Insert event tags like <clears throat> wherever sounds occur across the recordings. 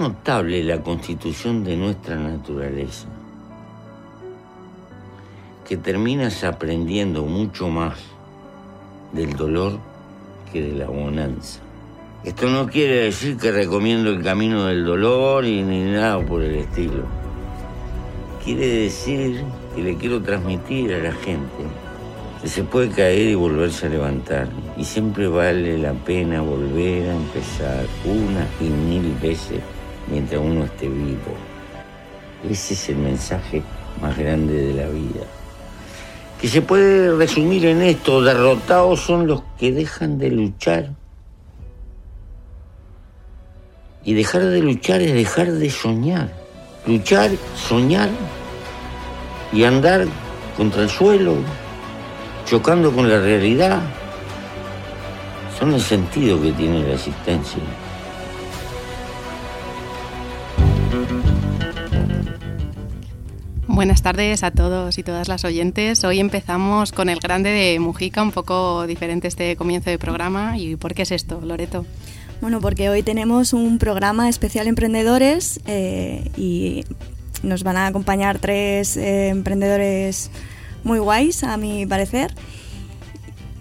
Notable la constitución de nuestra naturaleza que terminas aprendiendo mucho más del dolor que de la bonanza. Esto no quiere decir que recomiendo el camino del dolor y ni nada por el estilo. Quiere decir que le quiero transmitir a la gente que se puede caer y volverse a levantar. Y siempre vale la pena volver a empezar una y mil veces mientras uno esté vivo. Ese es el mensaje más grande de la vida. Que se puede resumir en esto, derrotados son los que dejan de luchar. Y dejar de luchar es dejar de soñar. Luchar, soñar y andar contra el suelo, chocando con la realidad, son el sentido que tiene la existencia. Buenas tardes a todos y todas las oyentes. Hoy empezamos con el grande de Mujica, un poco diferente este comienzo de programa. ¿Y por qué es esto, Loreto? Bueno, porque hoy tenemos un programa especial emprendedores eh, y nos van a acompañar tres eh, emprendedores muy guays, a mi parecer.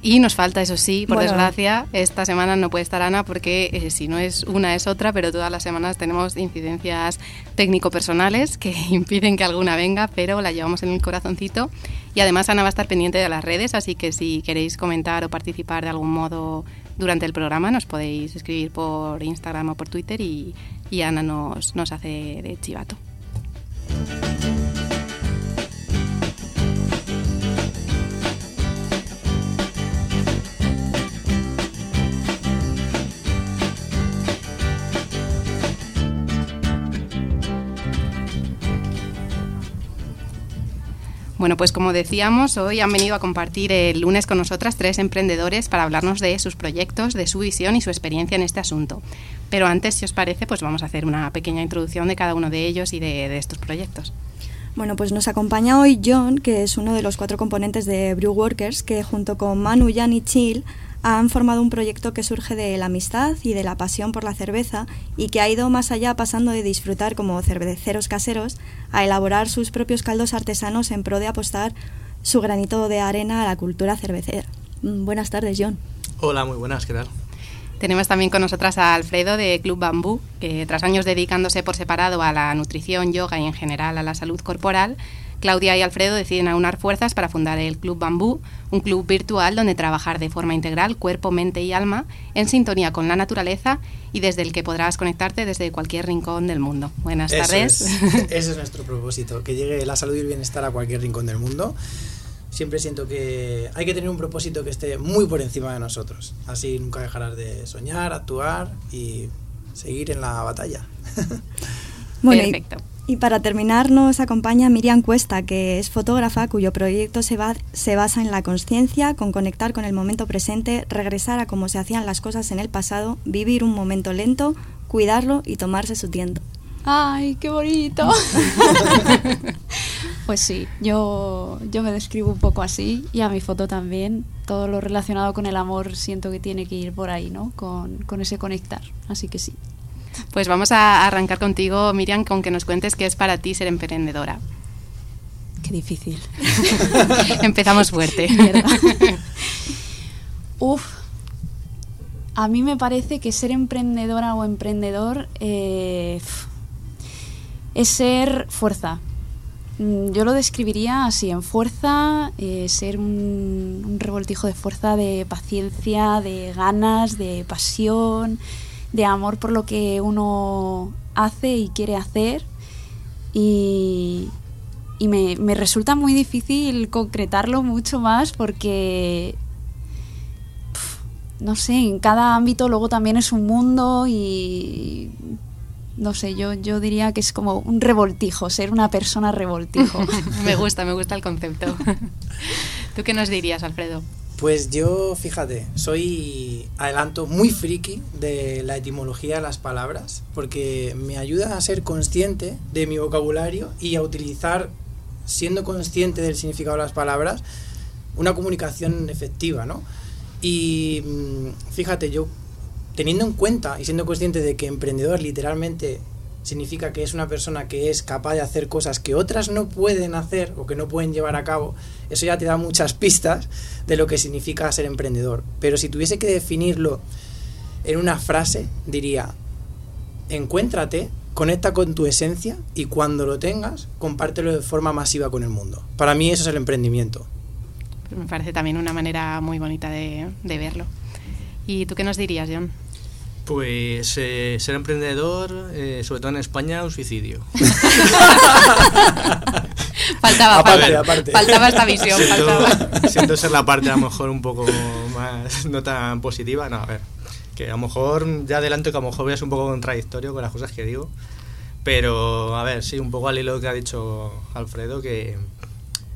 Y nos falta, eso sí, por Bueno. desgracia, esta semana no puede estar Ana porque eh, si no es una es otra, pero todas las semanas tenemos incidencias técnico-personales que <laughs> impiden que alguna venga, pero la llevamos en el corazoncito. Y además Ana va a estar pendiente de las redes, así que si queréis comentar o participar de algún modo durante el programa, nos podéis escribir por Instagram o por Twitter y, y Ana nos, nos hace de chivato. Bueno, pues como decíamos, hoy han venido a compartir el lunes con nosotras tres emprendedores para hablarnos de sus proyectos, de su visión y su experiencia en este asunto. Pero antes, si os parece, pues vamos a hacer una pequeña introducción de cada uno de ellos y de, estos proyectos. Bueno, pues nos acompaña hoy John, que es uno de los cuatro componentes de Brew Workers, que junto con Manu, Jan y Chill han formado un proyecto que surge de la amistad y de la pasión por la cerveza y que ha ido más allá pasando de disfrutar como cerveceros caseros a elaborar sus propios caldos artesanos en pro de apostar su granito de arena a la cultura cervecera. Mm, Buenas tardes, John. Hola, muy buenas, ¿qué tal? Tenemos también con nosotras a Alfredo de Club Bambú, que tras años dedicándose por separado a la nutrición, yoga y en general a la salud corporal, Claudia y Alfredo deciden aunar fuerzas para fundar el Club Bambú, un club virtual donde trabajar de forma integral, cuerpo, mente y alma, en sintonía con la naturaleza y desde el que podrás conectarte desde cualquier rincón del mundo. Buenas Eso tardes. es, <laughs> ese es nuestro propósito, que llegue la salud y el bienestar a cualquier rincón del mundo. Siempre siento que hay que tener un propósito que esté muy por encima de nosotros. Así nunca dejarás de soñar, actuar y seguir en la batalla. <laughs> Bueno, Perfecto. Y para terminar nos acompaña Miriam Cuesta, que es fotógrafa cuyo proyecto se, va- se basa en la conciencia, con conectar con el momento presente, regresar a cómo se hacían las cosas en el pasado, vivir un momento lento, cuidarlo y tomarse su tiempo. ¡Ay, qué bonito! <laughs> pues sí, yo, yo me describo un poco así y a mi foto también. Todo lo relacionado con el amor siento que tiene que ir por ahí, ¿no? Con, con ese conectar. Así que sí. Pues vamos a arrancar contigo, Miriam, con que nos cuentes qué es para ti ser emprendedora. Qué difícil. <laughs> Empezamos fuerte. <laughs> Uf. A mí me parece que ser emprendedora o emprendedor eh, es ser fuerza. Mm, Yo lo describiría así, en fuerza, eh, ser un, un revoltijo de fuerza, de paciencia, de ganas, de pasión, de amor por lo que uno hace y quiere hacer. Y, y me, me resulta muy difícil concretarlo mucho más porque no sé, en cada ámbito luego también es un mundo y no sé, yo, yo diría que es como un revoltijo, ser una persona revoltijo. <laughs> me gusta, me gusta el concepto. <laughs> ¿Tú qué nos dirías, Alfredo? Pues yo, fíjate, soy, adelanto, muy friki de la etimología de las palabras, porque me ayuda a ser consciente de mi vocabulario y a utilizar, siendo consciente del significado de las palabras, una comunicación efectiva, ¿no? Y mm, fíjate, yo teniendo en cuenta y siendo consciente de que emprendedor literalmente significa que es una persona que es capaz de hacer cosas que otras no pueden hacer o que no pueden llevar a cabo, eso ya te da muchas <laughs> pistas de lo que significa ser emprendedor. Pero si tuviese que definirlo en una frase, diría, encuéntrate, conecta con tu esencia y cuando lo tengas, compártelo de forma masiva con el mundo. Para mí eso es el emprendimiento. Me parece también una manera muy bonita de, verlo. ¿Y tú qué nos dirías, John? Pues eh, ser emprendedor, eh, sobre todo en España, un suicidio. <laughs> faltaba, faltaba esta visión. Siento, faltaba. siento ser la parte a lo mejor un poco más no tan positiva. No, a ver, que a lo mejor ya adelanto que a lo mejor voy a ser un poco contradictorio con las cosas que digo. Pero, a ver, sí, un poco al hilo que ha dicho Alfredo, que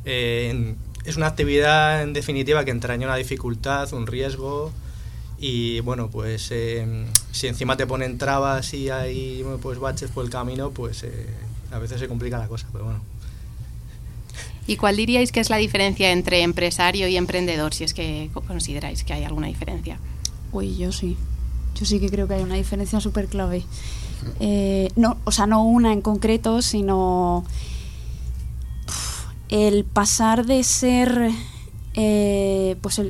eh, es una actividad en definitiva que entraña una dificultad, un riesgo y bueno, pues eh, si encima te ponen trabas y hay pues baches por el camino, pues eh, a veces se complica la cosa, pero bueno. ¿Y cuál diríais que es la diferencia entre empresario y emprendedor, si es que consideráis que hay alguna diferencia? Uy, yo sí. Yo sí que creo que hay una diferencia súper clave. Eh, no, o sea, no una en concreto, sino el pasar de ser eh, pues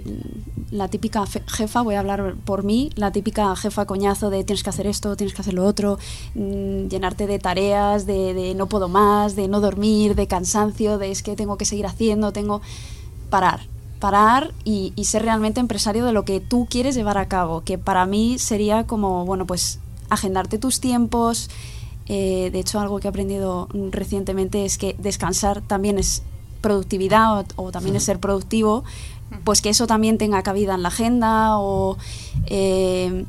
la típica jefa, voy a hablar por mí, la típica jefa coñazo de tienes que hacer esto, tienes que hacer lo otro, mm, llenarte de tareas, de, no puedo más, de no dormir, de cansancio, de es que tengo que seguir haciendo, tengo... Parar, parar y, ser realmente empresario de lo que tú quieres llevar a cabo, que para mí sería como, bueno, pues agendarte tus tiempos. Eh, de hecho, algo que he aprendido recientemente es que descansar también es productividad o, también es ser productivo, pues que eso también tenga cabida en la agenda o... Eh,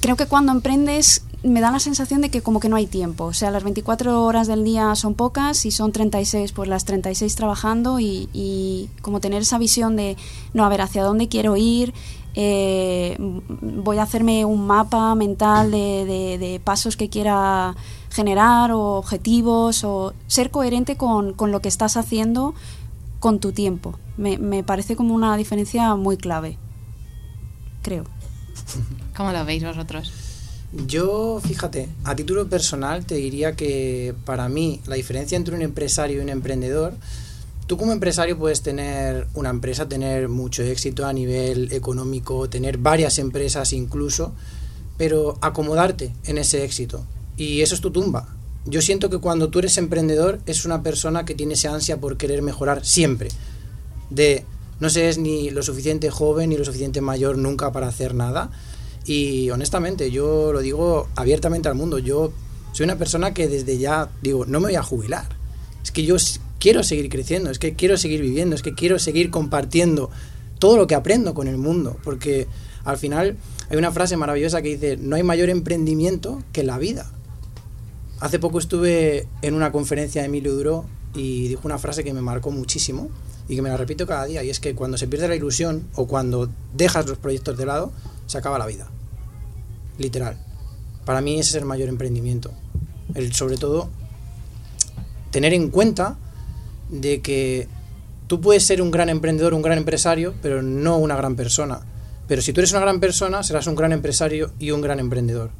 creo que cuando emprendes me da la sensación de que como que no hay tiempo. O sea, las 24 horas del día son pocas y son 36, pues las 36 trabajando y, como tener esa visión de, no, a ver, hacia dónde quiero ir, eh, voy a hacerme un mapa mental de, de pasos que quiera generar o objetivos o ser coherente con, lo que estás haciendo con tu tiempo. Me, me, parece como una diferencia muy clave, creo. ¿Cómo lo veis vosotros? Yo, fíjate, a título personal te diría que para mí la diferencia entre un empresario y un emprendedor, tú como empresario puedes tener una empresa, tener mucho éxito a nivel económico, tener varias empresas incluso, pero acomodarte en ese éxito y eso es tu tumba. Yo siento que cuando tú eres emprendedor es una persona que tiene esa ansia por querer mejorar siempre. De no se es ni lo suficiente joven ni lo suficiente mayor nunca para hacer nada. Y honestamente, yo lo digo abiertamente al mundo. Yo soy una persona que desde ya digo, no me voy a jubilar. Es que yo quiero seguir creciendo, es que quiero seguir viviendo, es que quiero seguir compartiendo todo lo que aprendo con el mundo. Porque al final hay una frase maravillosa que dice, no hay mayor emprendimiento que la vida. Hace poco estuve en una conferencia de Emilio Duro y dijo una frase que me marcó muchísimo y que me la repito cada día y es que cuando se pierde la ilusión o cuando dejas los proyectos de lado, se acaba la vida. Literal. Para mí ese es el mayor emprendimiento. El, sobre todo, tener en cuenta de que tú puedes ser un gran emprendedor, un gran empresario, pero no una gran persona. Pero si tú eres una gran persona, serás un gran empresario y un gran emprendedor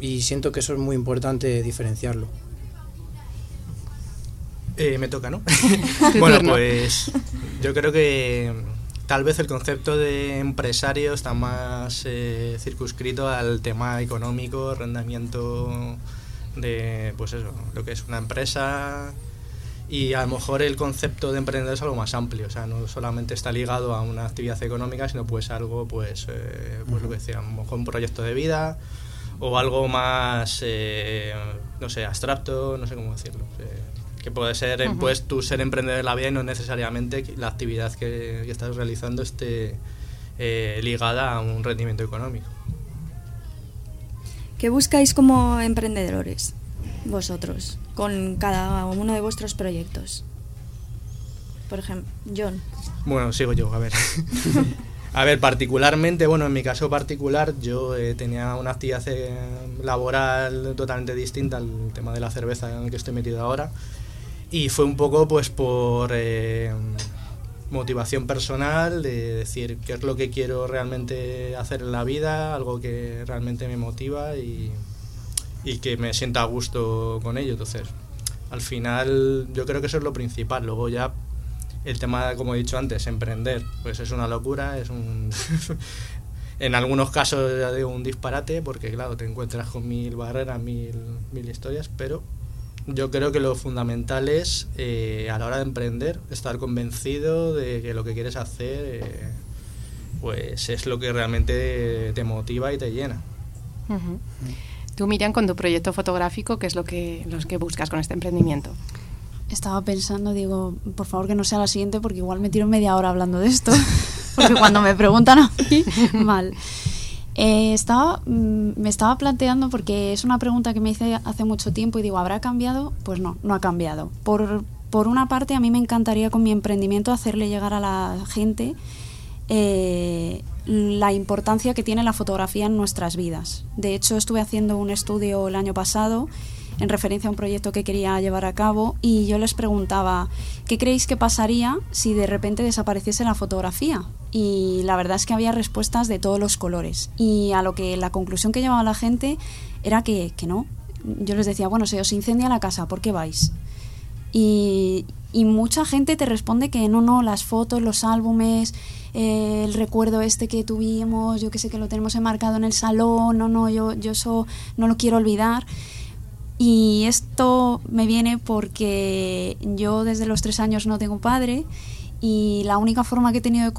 y siento que eso es muy importante diferenciarlo. Eh, me toca, ¿no? <laughs> <laughs> bueno, pues yo creo que tal vez el concepto de empresario está más eh, circunscrito al tema económico, rendimiento de, pues eso, lo que es una empresa y a lo mejor el concepto de emprendedor es algo más amplio, o sea, no solamente está ligado a una actividad económica, sino pues algo, pues, eh, pues lo que decía, a lo mejor un proyecto de vida, o algo más, eh, no sé, abstracto, no sé cómo decirlo. Que puede ser, pues, tú ser emprendedor en la vida y no necesariamente la actividad que, que estás realizando esté eh, ligada a un rendimiento económico. ¿Qué buscáis como emprendedores vosotros con cada uno de vuestros proyectos? Por ejemplo, John. Bueno, sigo yo, a ver. <laughs> a ver, particularmente, bueno, en mi caso particular, yo eh, tenía una actividad eh, laboral totalmente distinta al tema de la cerveza en el que estoy metido ahora. Y fue un poco, pues, por eh, motivación personal, de decir qué es lo que quiero realmente hacer en la vida, algo que realmente me motiva y, y que me sienta a gusto con ello. Entonces, al final, yo creo que eso es lo principal. Luego ya el tema, como he dicho antes, emprender, pues es una locura, es un... <laughs> en algunos casos ya digo un disparate, porque claro, te encuentras con mil barreras, mil, mil historias, pero yo creo que lo fundamental es, eh, a la hora de emprender, estar convencido de que lo que quieres hacer, eh, pues es lo que realmente te motiva y te llena. Ujú. Tú, Miriam, con tu proyecto fotográfico, ¿qué es lo que, los que buscas con este emprendimiento? Estaba pensando, digo, por favor que no sea la siguiente porque igual me tiro media hora hablando de esto. <laughs> porque cuando me preguntan a mí, mal. Eh, estaba, mm, me estaba planteando, porque es una pregunta que me hice hace mucho tiempo y digo, ¿habrá cambiado? Pues no, no ha cambiado. Por, por una parte, a mí me encantaría con mi emprendimiento hacerle llegar a la gente eh, la importancia que tiene la fotografía en nuestras vidas. De hecho, estuve haciendo un estudio el año pasado en referencia a un proyecto que quería llevar a cabo y yo les preguntaba, ¿qué creéis que pasaría si de repente desapareciese la fotografía? Y la verdad es que había respuestas de todos los colores. Y a lo que la conclusión que llevaba la gente era que, que no. Yo les decía, bueno, se os incendia la casa, ¿por qué vais? Y, y mucha gente te responde que no, no, las fotos, los álbumes, el recuerdo este que tuvimos, yo que sé que lo tenemos enmarcado en el salón, no, no, yo, yo eso no lo quiero olvidar. Y esto me viene porque yo desde los tres años no tengo padre y la única forma que he tenido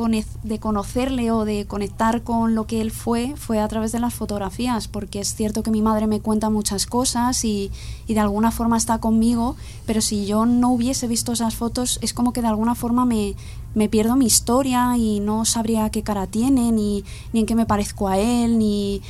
de conocerle o de conectar con lo que él fue fue a través de las fotografías, porque es cierto que mi madre me cuenta muchas cosas y, y de alguna forma está conmigo, pero si yo no hubiese visto esas fotos es como que de alguna forma me, me pierdo mi historia y no sabría qué cara tiene, ni, ni en qué me parezco a él, ni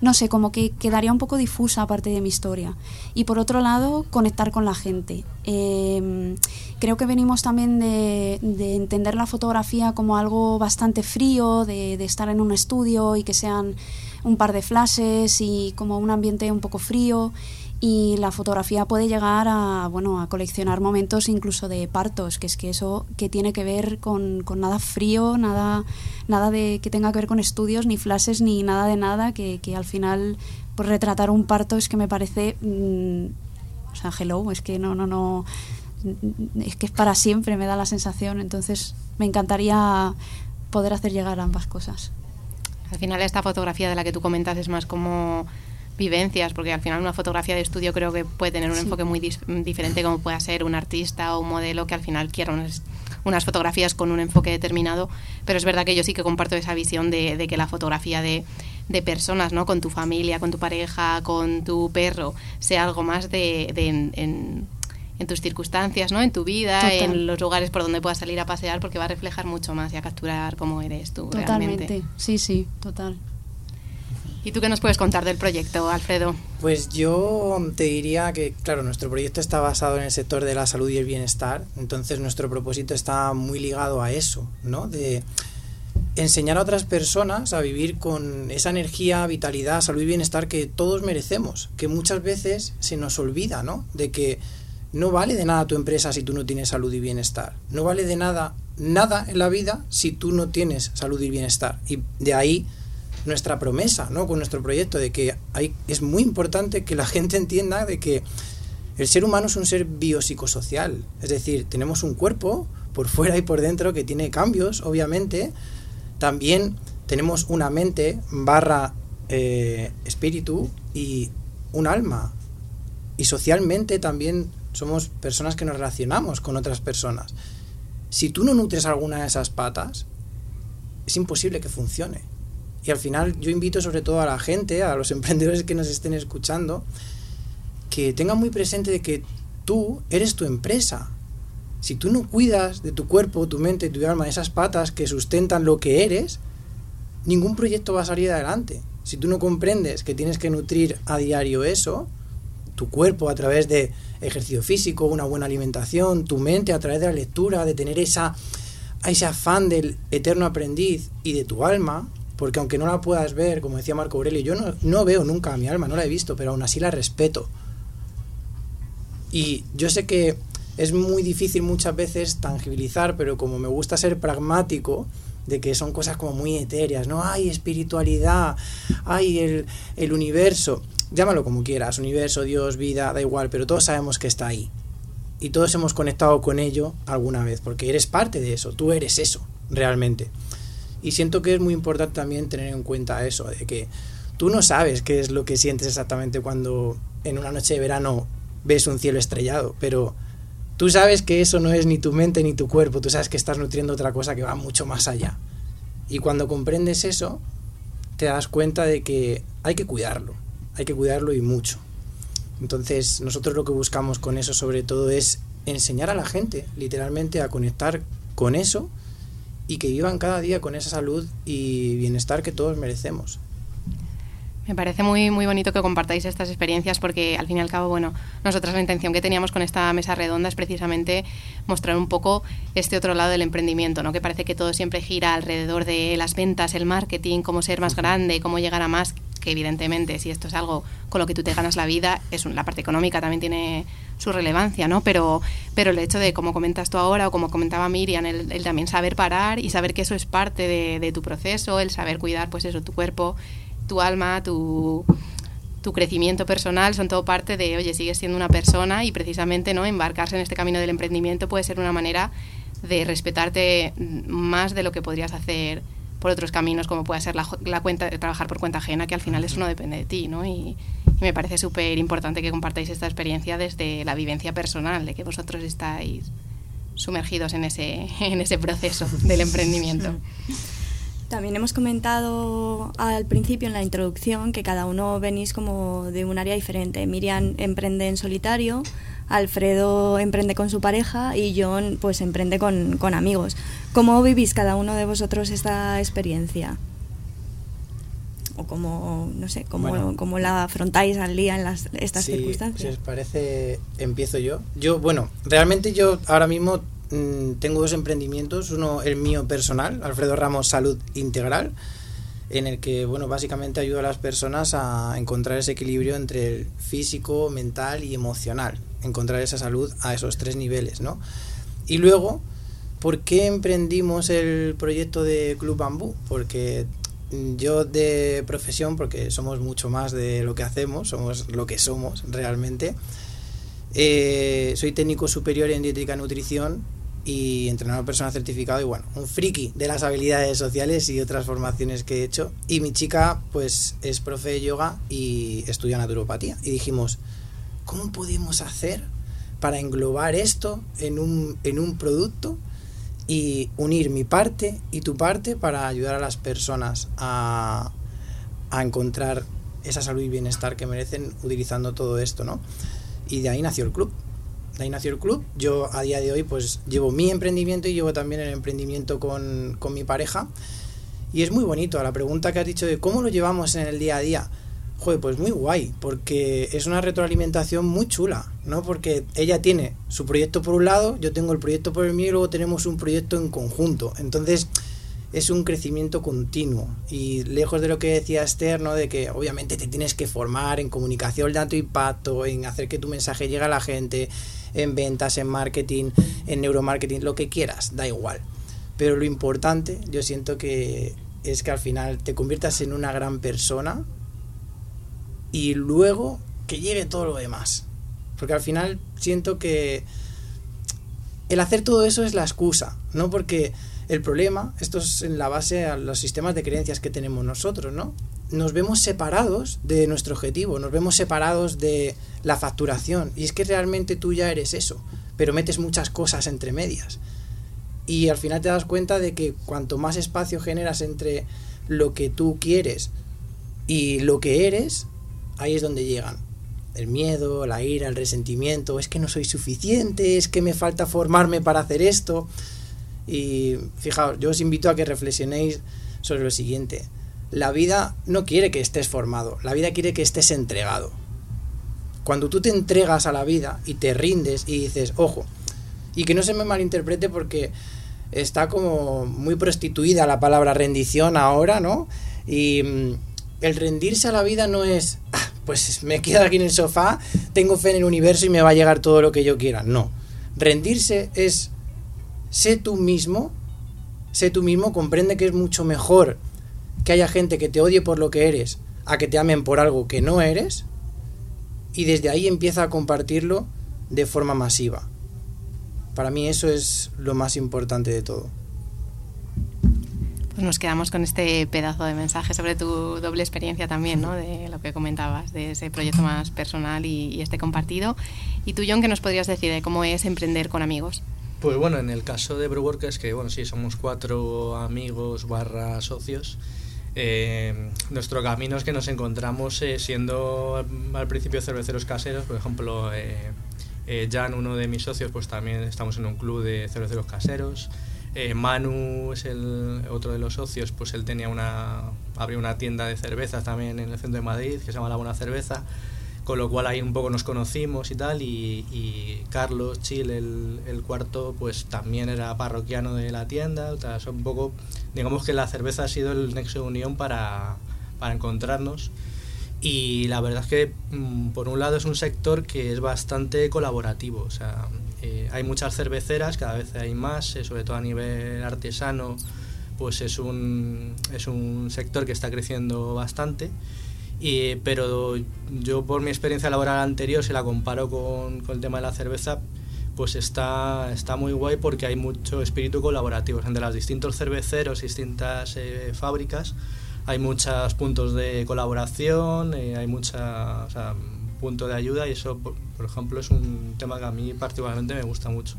no sé, como que quedaría un poco difusa aparte de mi historia. Y por otro lado, conectar con la gente. Eh, creo que venimos también de, de entender la fotografía como algo bastante frío, de, de estar en un estudio y que sean un par de flashes y como un ambiente un poco frío y la fotografía puede llegar a bueno a coleccionar momentos incluso de partos que es que eso que tiene que ver con, con nada frío nada nada de que tenga que ver con estudios ni flashes ni nada de nada que, que al final por retratar un parto es que me parece mm, o sea hello es que no no no es que es para siempre me da la sensación. Entonces me encantaría poder hacer llegar ambas cosas. Al final esta fotografía de la que tú comentas es más como vivencias, porque al final una fotografía de estudio creo que puede tener un Sí. enfoque muy diferente como pueda ser un artista o un modelo que al final quiera unas, unas fotografías con un enfoque determinado, pero es verdad que yo sí que comparto esa visión de, de que la fotografía de, de personas, ¿no? Con tu familia, con tu pareja, con tu perro, sea algo más de, de en, en- en tus circunstancias, ¿no? En tu vida, Total. en los lugares por donde puedas salir a pasear, porque va a reflejar mucho más y a capturar cómo eres tú totalmente realmente. sí sí total ¿Y tú qué nos puedes contar del proyecto, Alfredo? Pues yo te diría que, claro, nuestro proyecto está basado en el sector de la salud y el bienestar, entonces nuestro propósito está muy ligado a eso, ¿no? De enseñar a otras personas a vivir con esa energía, vitalidad, salud y bienestar que todos merecemos, que muchas veces se nos olvida, ¿no? De que no vale de nada tu empresa si tú no tienes salud y bienestar. No vale de nada nada en la vida si tú no tienes salud y bienestar. Y de ahí nuestra promesa, ¿no? Con nuestro proyecto de que es muy importante que la gente entienda de que el ser humano es un ser biopsicosocial, es decir, tenemos un cuerpo por fuera y por dentro que tiene cambios, obviamente. También tenemos una mente barra eh, espíritu y un alma. Y socialmente también somos personas que nos relacionamos con otras personas. Si tú no nutres alguna de esas patas, es imposible que funcione. Y al final yo invito sobre todo a la gente, a los <laughs> emprendedores que nos estén escuchando, que tengan muy presente de que tú eres tu empresa. Si tú no cuidas de tu cuerpo, tu mente, tu alma, esas patas que sustentan lo que eres, ningún proyecto va a salir adelante. Si tú no comprendes que tienes que nutrir a diario eso, tu cuerpo a través de ejercicio físico, una buena alimentación, tu mente a través de la lectura, de tener esa, ese afán del eterno aprendiz y de tu alma, porque aunque no la puedas ver, como decía Marco Aurelio, yo no, no veo nunca a mi alma, no la he visto, pero aún así la respeto. Y yo sé que es muy difícil muchas veces tangibilizar, pero como me gusta ser pragmático, de que son cosas como muy etéreas, ¿no? Hay espiritualidad, hay el, el universo, llámalo como quieras, universo, Dios, vida, da igual, pero todos sabemos que está ahí. Y todos hemos conectado con ello alguna vez, porque eres parte de eso, tú eres eso, realmente. Y siento que es muy importante también tener en cuenta eso, de que tú no sabes qué es lo que sientes exactamente cuando en una noche de verano ves un cielo estrellado, pero tú sabes que eso no es ni tu mente ni tu cuerpo, tú sabes que estás nutriendo otra cosa que va mucho más allá. Y cuando comprendes eso, te das cuenta de que hay que cuidarlo, hay que cuidarlo y mucho. Entonces, nosotros lo que buscamos con eso sobre todo es enseñar a la gente, literalmente, a conectar con eso y que vivan cada día con esa salud y bienestar que todos merecemos. Me parece muy, muy bonito que compartáis estas experiencias porque al fin y al cabo, bueno, nosotras la intención que teníamos con esta mesa redonda es precisamente mostrar un poco este otro lado del emprendimiento, ¿no? Que parece que todo siempre gira alrededor de las ventas, el marketing, cómo ser más grande, cómo llegar a más, que evidentemente si esto es algo con lo que tú te ganas la vida, es la parte económica también tiene su relevancia, ¿no? Pero, pero el hecho de, como comentas tú ahora, o como comentaba Miriam, el, también saber parar y saber que eso es parte de, de, tu proceso, el saber cuidar, pues eso, tu cuerpo, tu alma, tu, tu crecimiento personal, son todo parte de, oye, sigues siendo una persona y precisamente, ¿no? Embarcarse en este camino del emprendimiento puede ser una manera de respetarte más de lo que podrías hacer por otros caminos como puede ser la, la, cuenta de trabajar por cuenta ajena que al final eso no depende de ti ¿no? y, y me parece súper importante que compartáis esta experiencia desde la vivencia personal de que vosotros estáis sumergidos en ese, en ese proceso del emprendimiento. También hemos comentado al principio en la introducción que cada uno venís como de un área diferente. Miriam emprende en solitario, Alfredo emprende con su pareja y John pues emprende con, con amigos. ¿Cómo vivís cada uno de vosotros esta experiencia? o cómo, no sé, cómo, bueno, cómo la afrontáis al día en las, estas circunstancias. Si os parece, empiezo yo. Yo, bueno, realmente yo ahora mismo mmm, tengo dos emprendimientos, uno el mío personal, Alfredo Ramos Salud Integral, en el que, bueno, básicamente ayudo a las personas a encontrar ese equilibrio entre el físico, mental y emocional, encontrar esa salud a esos tres niveles, ¿no? Y luego, ¿por qué emprendimos el proyecto de Club Bambú? Porque yo de profesión, porque somos mucho más de lo que hacemos, somos lo que somos realmente, eh, soy técnico superior en dietética y nutrición y entrenador personal certificado y bueno, un friki de las habilidades sociales y otras formaciones que he hecho. Y mi chica pues es profe de yoga y estudia naturopatía. Y dijimos, ¿cómo podemos hacer para englobar esto en un, en un producto y unir mi parte y tu parte para ayudar a las personas a, a encontrar esa salud y bienestar que merecen utilizando todo esto, ¿no? Y de ahí nació el club. De ahí nació el club. Yo a día de hoy pues llevo mi emprendimiento y llevo también el emprendimiento con, con mi pareja. Y es muy bonito. La pregunta que has dicho de cómo lo llevamos en el día a día. Joder, pues muy guay, porque es una retroalimentación muy chula, ¿no? Porque ella tiene su proyecto por un lado, yo tengo el proyecto por el mío y luego tenemos un proyecto en conjunto. Entonces, es un crecimiento continuo y lejos de lo que decía Esther, ¿no? de que obviamente te tienes que formar en comunicación de alto impacto, en hacer que tu mensaje llegue a la gente, en ventas, en marketing, en neuromarketing, lo que quieras, da igual. Pero lo importante, yo siento que es que al final te conviertas en una gran persona y luego que llegue todo lo demás. Porque al final siento que el hacer todo eso es la excusa, ¿no? Porque el problema, esto es en la base a los sistemas de creencias que tenemos nosotros, ¿no? Nos vemos separados de nuestro objetivo, nos vemos separados de la facturación. Y es que realmente tú ya eres eso, pero metes muchas cosas entre medias. Y al final te das cuenta de que cuanto más espacio generas entre lo que tú quieres y lo que eres, ahí es donde llegan. el miedo, la ira, el resentimiento, es que no soy suficiente, es que me falta formarme para hacer esto. Y fijaos, yo os invito a que reflexionéis sobre lo siguiente. La vida no quiere que estés formado, la vida quiere que estés entregado. Cuando tú te entregas a la vida y te rindes y dices, ojo, y que no se me malinterprete porque está como muy prostituida la palabra rendición ahora, ¿no? Y mm, el rendirse a la vida no es, ah, pues me quedo aquí en el sofá, tengo fe en el universo y me va a llegar todo lo que yo quiera. No. Rendirse es, sé tú mismo, sé tú mismo, comprende que es mucho mejor que haya gente que te odie por lo que eres a que te amen por algo que no eres y desde ahí empieza a compartirlo de forma masiva. Para mí eso es lo más importante de todo. Pues nos quedamos con este pedazo de mensaje sobre tu doble experiencia también, ¿no? De lo que comentabas, de ese proyecto más personal y, este compartido. Y tú, John, ¿qué nos podrías decir de cómo es emprender con amigos? Pues bueno, en el caso de Brewworkers, que bueno, sí, somos cuatro amigos barra socios, eh, nuestro camino es que nos encontramos eh, siendo al principio cerveceros caseros, por ejemplo, eh, eh, Jan, uno de mis socios, pues también estamos en un club de cerveceros caseros. Eh, Manu es el otro de los socios, pues él tenía una abrió una tienda de cervezas también en el centro de Madrid que se llama La Buena Cerveza, con lo cual ahí un poco nos conocimos y tal. Y, Carlos Chile, el, cuarto, pues también era parroquiano de la tienda. O sea, un poco, digamos que la cerveza ha sido el nexo de unión para, para encontrarnos. Y la verdad es que, mm, por un lado, es un sector que es bastante colaborativo. O sea, eh, hay muchas cerveceras, cada vez hay más, eh, sobre todo a nivel artesano, pues es un, es un sector que está creciendo bastante. Y, pero yo, por mi experiencia laboral anterior, si la comparo con, el tema de la cerveza, pues está, está muy guay porque hay mucho espíritu colaborativo entre los distintos cerveceros, distintas eh, fábricas hay muchos puntos de colaboración, eh, hay mucha o punto de ayuda y eso, por, ejemplo, es un tema que a mí particularmente me gusta mucho.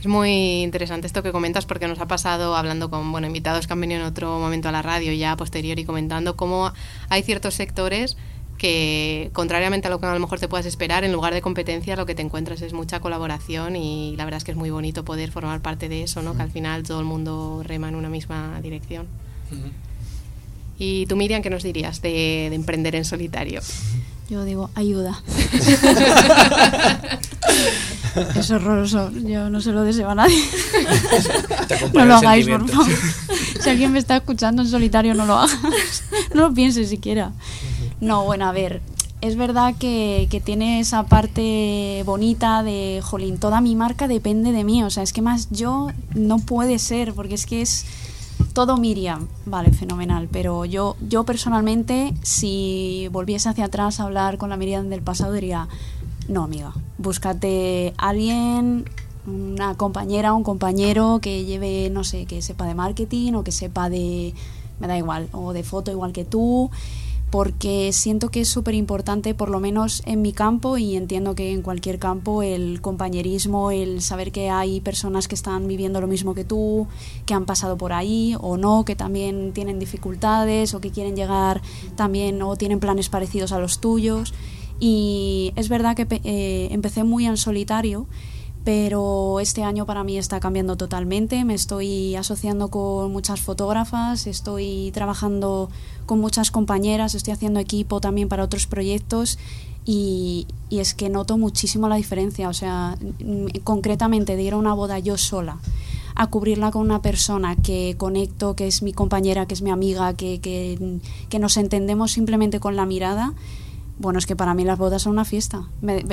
Es muy interesante esto que comentas porque nos ha pasado hablando con bueno, invitados que han venido en otro momento a la radio ya posterior y comentando cómo hay ciertos sectores que contrariamente a lo que a lo mejor te puedas esperar, en lugar de competencia lo que te encuentras es mucha colaboración y la verdad es que es muy bonito poder formar parte de eso, ¿no? que al final todo el mundo rema en una misma dirección. ¿Y tú, Miriam, qué nos dirías de, emprender en solitario? Yo digo, ayuda. <laughs> <laughs> es horroroso. Yo no se lo deseo a nadie. no lo hagáis, por favor. si alguien me está escuchando en solitario, no lo hagas. no lo pienses siquiera. No, bueno, a ver. Es verdad que, que tiene esa parte bonita de, jolín, toda mi marca depende de mí. O sea, es que más yo no puede ser, porque es que es todo Miriam, vale, fenomenal, pero yo, yo personalmente, si volviese hacia atrás a hablar con la Miriam del pasado, diría, no, amiga, búscate alguien, una compañera, un compañero que lleve, no sé, que sepa de marketing o que sepa de, me da igual, o de foto igual que tú, porque siento que es súper importante, por lo menos en mi campo, y entiendo que en cualquier campo, el compañerismo, el saber que hay personas que están viviendo lo mismo que tú, que han pasado por ahí o no, que también tienen dificultades o que quieren llegar también o tienen planes parecidos a los tuyos. Y es verdad que eh, empecé muy en solitario pero este año para mí está cambiando totalmente. Me estoy asociando con muchas fotógrafas, estoy trabajando con muchas compañeras, estoy haciendo equipo también para otros proyectos y, es que noto muchísimo la diferencia. O sea, concretamente de ir a una boda yo sola a cubrirla con una persona que conecto, que es mi compañera, que es mi amiga, que, que nos entendemos simplemente con la mirada bueno, es que para mí las bodas son una fiesta.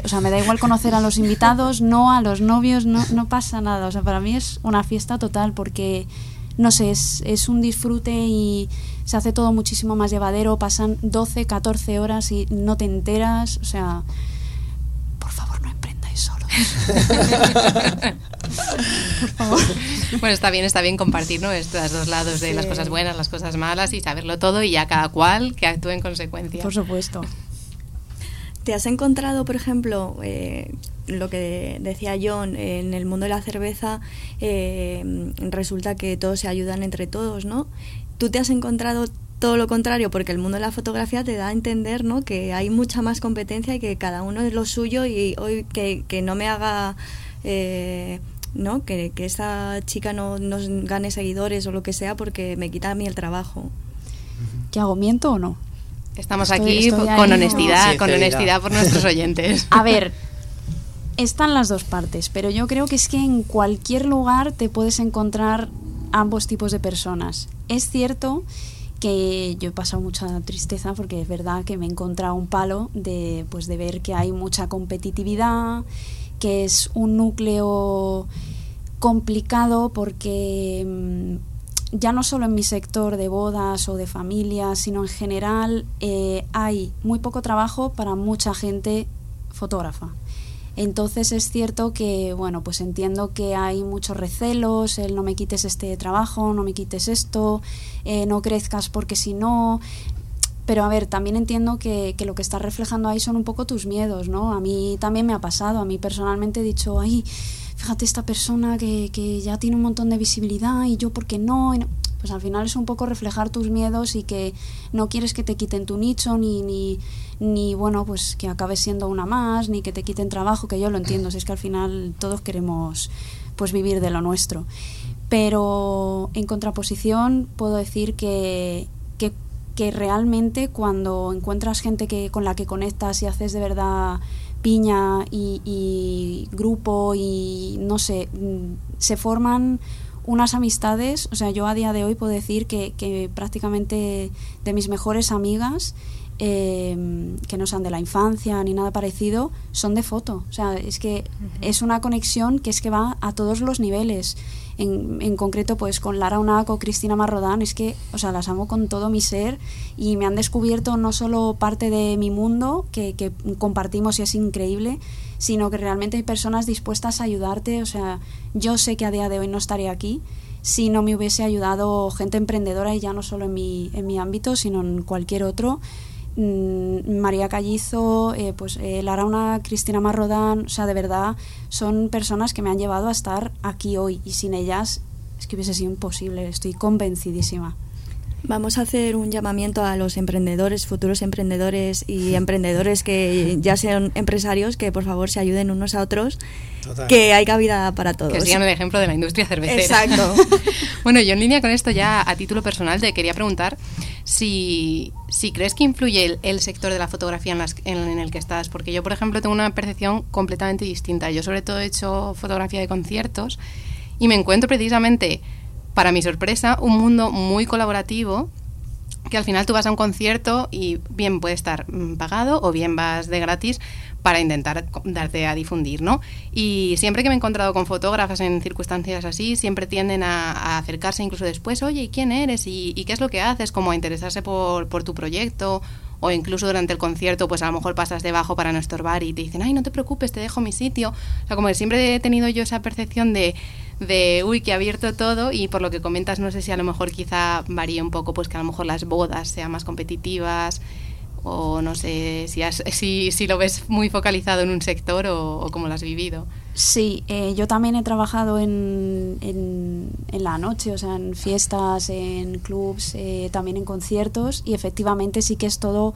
o sea, me da igual conocer a los invitados, no a los novios, no, no pasa nada. O sea, para mí es una fiesta total porque, no sé, es, es un disfrute y se hace todo muchísimo más llevadero. Pasan 12, 14 horas y no te enteras. O sea, por favor, no emprendáis solos. <laughs> por favor. Bueno, está bien, está bien compartir ¿no? estos dos lados de las cosas buenas, las cosas malas y saberlo todo y ya cada cual que actúe en consecuencia. Por supuesto. ¿Te has encontrado, por ejemplo, eh, lo que decía John, en el mundo de la cerveza eh, resulta que todos se ayudan entre todos, ¿no? ¿Tú te has encontrado todo lo contrario, porque el mundo de la fotografía te da a entender ¿no? que hay mucha más competencia y que cada uno es lo suyo y hoy que, que no me haga... Eh, ¿no? Que, que esa chica no, no gane seguidores o lo que sea porque me quita a mí el trabajo. ¿Qué hago? ¿Miento o no? Estamos Estoy- aquí estoy con ahí, ¿no? honestidad, con honestidad por nuestros oyentes. <laughs> A ver, están las dos partes, pero yo creo que es que en cualquier lugar te puedes encontrar ambos tipos de personas. Es cierto que yo he pasado mucha tristeza porque es verdad que me he encontrado un palo de pues de ver que hay mucha competitividad, que es un núcleo complicado porque mm, ya no solo en mi sector de bodas o de familias, sino en general eh, hay muy poco trabajo para mucha gente fotógrafa. Entonces es cierto que, bueno, pues entiendo que hay muchos recelos, el no me quites este trabajo, no me quites esto, eh, no crezcas porque si no... Pero a ver, también entiendo que, que lo que estás reflejando ahí son un poco tus miedos, ¿no? A mí también me ha pasado, a mí personalmente he dicho, ay, fíjate esta persona que, que ya tiene un montón de visibilidad y yo por qué no. No. Pues al final es un poco reflejar tus miedos y que no quieres que te quiten tu nicho ni, ni, ni bueno, pues que acabes siendo una más, ni que te quiten trabajo, que yo lo entiendo, si es que al final todos queremos pues vivir de lo nuestro. Pero en contraposición puedo decir que, que, que realmente cuando encuentras gente que, con la que conectas y haces de verdad piña y, grupo y no sé, mm, se forman unas amistades, o sea, yo a día de hoy puedo decir que prácticamente de mis mejores amigas, eh, que no sean de la infancia ni nada parecido, son de foto. O sea, es que es una conexión que es que va a todos los niveles. En, en concreto, pues con Lara Unaco, Cristina Marrodán, es que, o sea, las amo con todo mi ser y me han descubierto no solo parte de mi mundo, que, que compartimos y es increíble, sino que realmente hay personas dispuestas a ayudarte. O sea, yo sé que a día de hoy no estaría aquí si no me hubiese ayudado gente emprendedora y ya no solo en mi, en mi ámbito, sino en cualquier otro. Mm, María Callizo, eh, pues eh, Lara Una, Cristina Marrodán, o sea, de verdad son personas que me han llevado a estar aquí hoy y sin ellas es que hubiese sido imposible, estoy convencidísima. Vamos a hacer un llamamiento a los emprendedores, futuros emprendedores y <laughs> emprendedores que ya sean empresarios, que por favor se ayuden unos a otros, Total. que hay cabida para todos. Que sigan el ejemplo de la industria cervecera. Exacto. <laughs> bueno, yo en línea con esto ya a título personal te quería preguntar si, si crees que influye el, el sector de la fotografía en, las- en- en el que estás, porque yo, por ejemplo, tengo una percepción completamente distinta. Yo sobre todo he hecho fotografía de conciertos y me encuentro precisamente, para mi sorpresa, un mundo muy colaborativo que al final tú vas a un concierto y bien puede estar mm, pagado o bien vas de gratis para intentar darte a difundir, ¿no? Y siempre que me he encontrado con fotógrafas en circunstancias así, siempre tienden a, acercarse incluso después, oye, ¿y quién eres? ¿Y, qué es lo que haces? Como a interesarse por, tu proyecto o incluso durante el concierto, pues a lo mejor pasas debajo para no estorbar y te dicen, ay, no te preocupes, te dejo mi sitio. O sea, como que siempre he tenido yo esa percepción de, de, uy, que abierto todo y por lo que comentas, no sé si a lo mejor quizá varía un poco, pues que a lo mejor las bodas sean más competitivas o no sé si, has- si, si lo ves muy focalizado en un sector o, o cómo lo has vivido. Sí, eh, yo también he trabajado en, en, en la noche, o sea, en fiestas, en clubs, eh, también en conciertos y efectivamente sí que es todo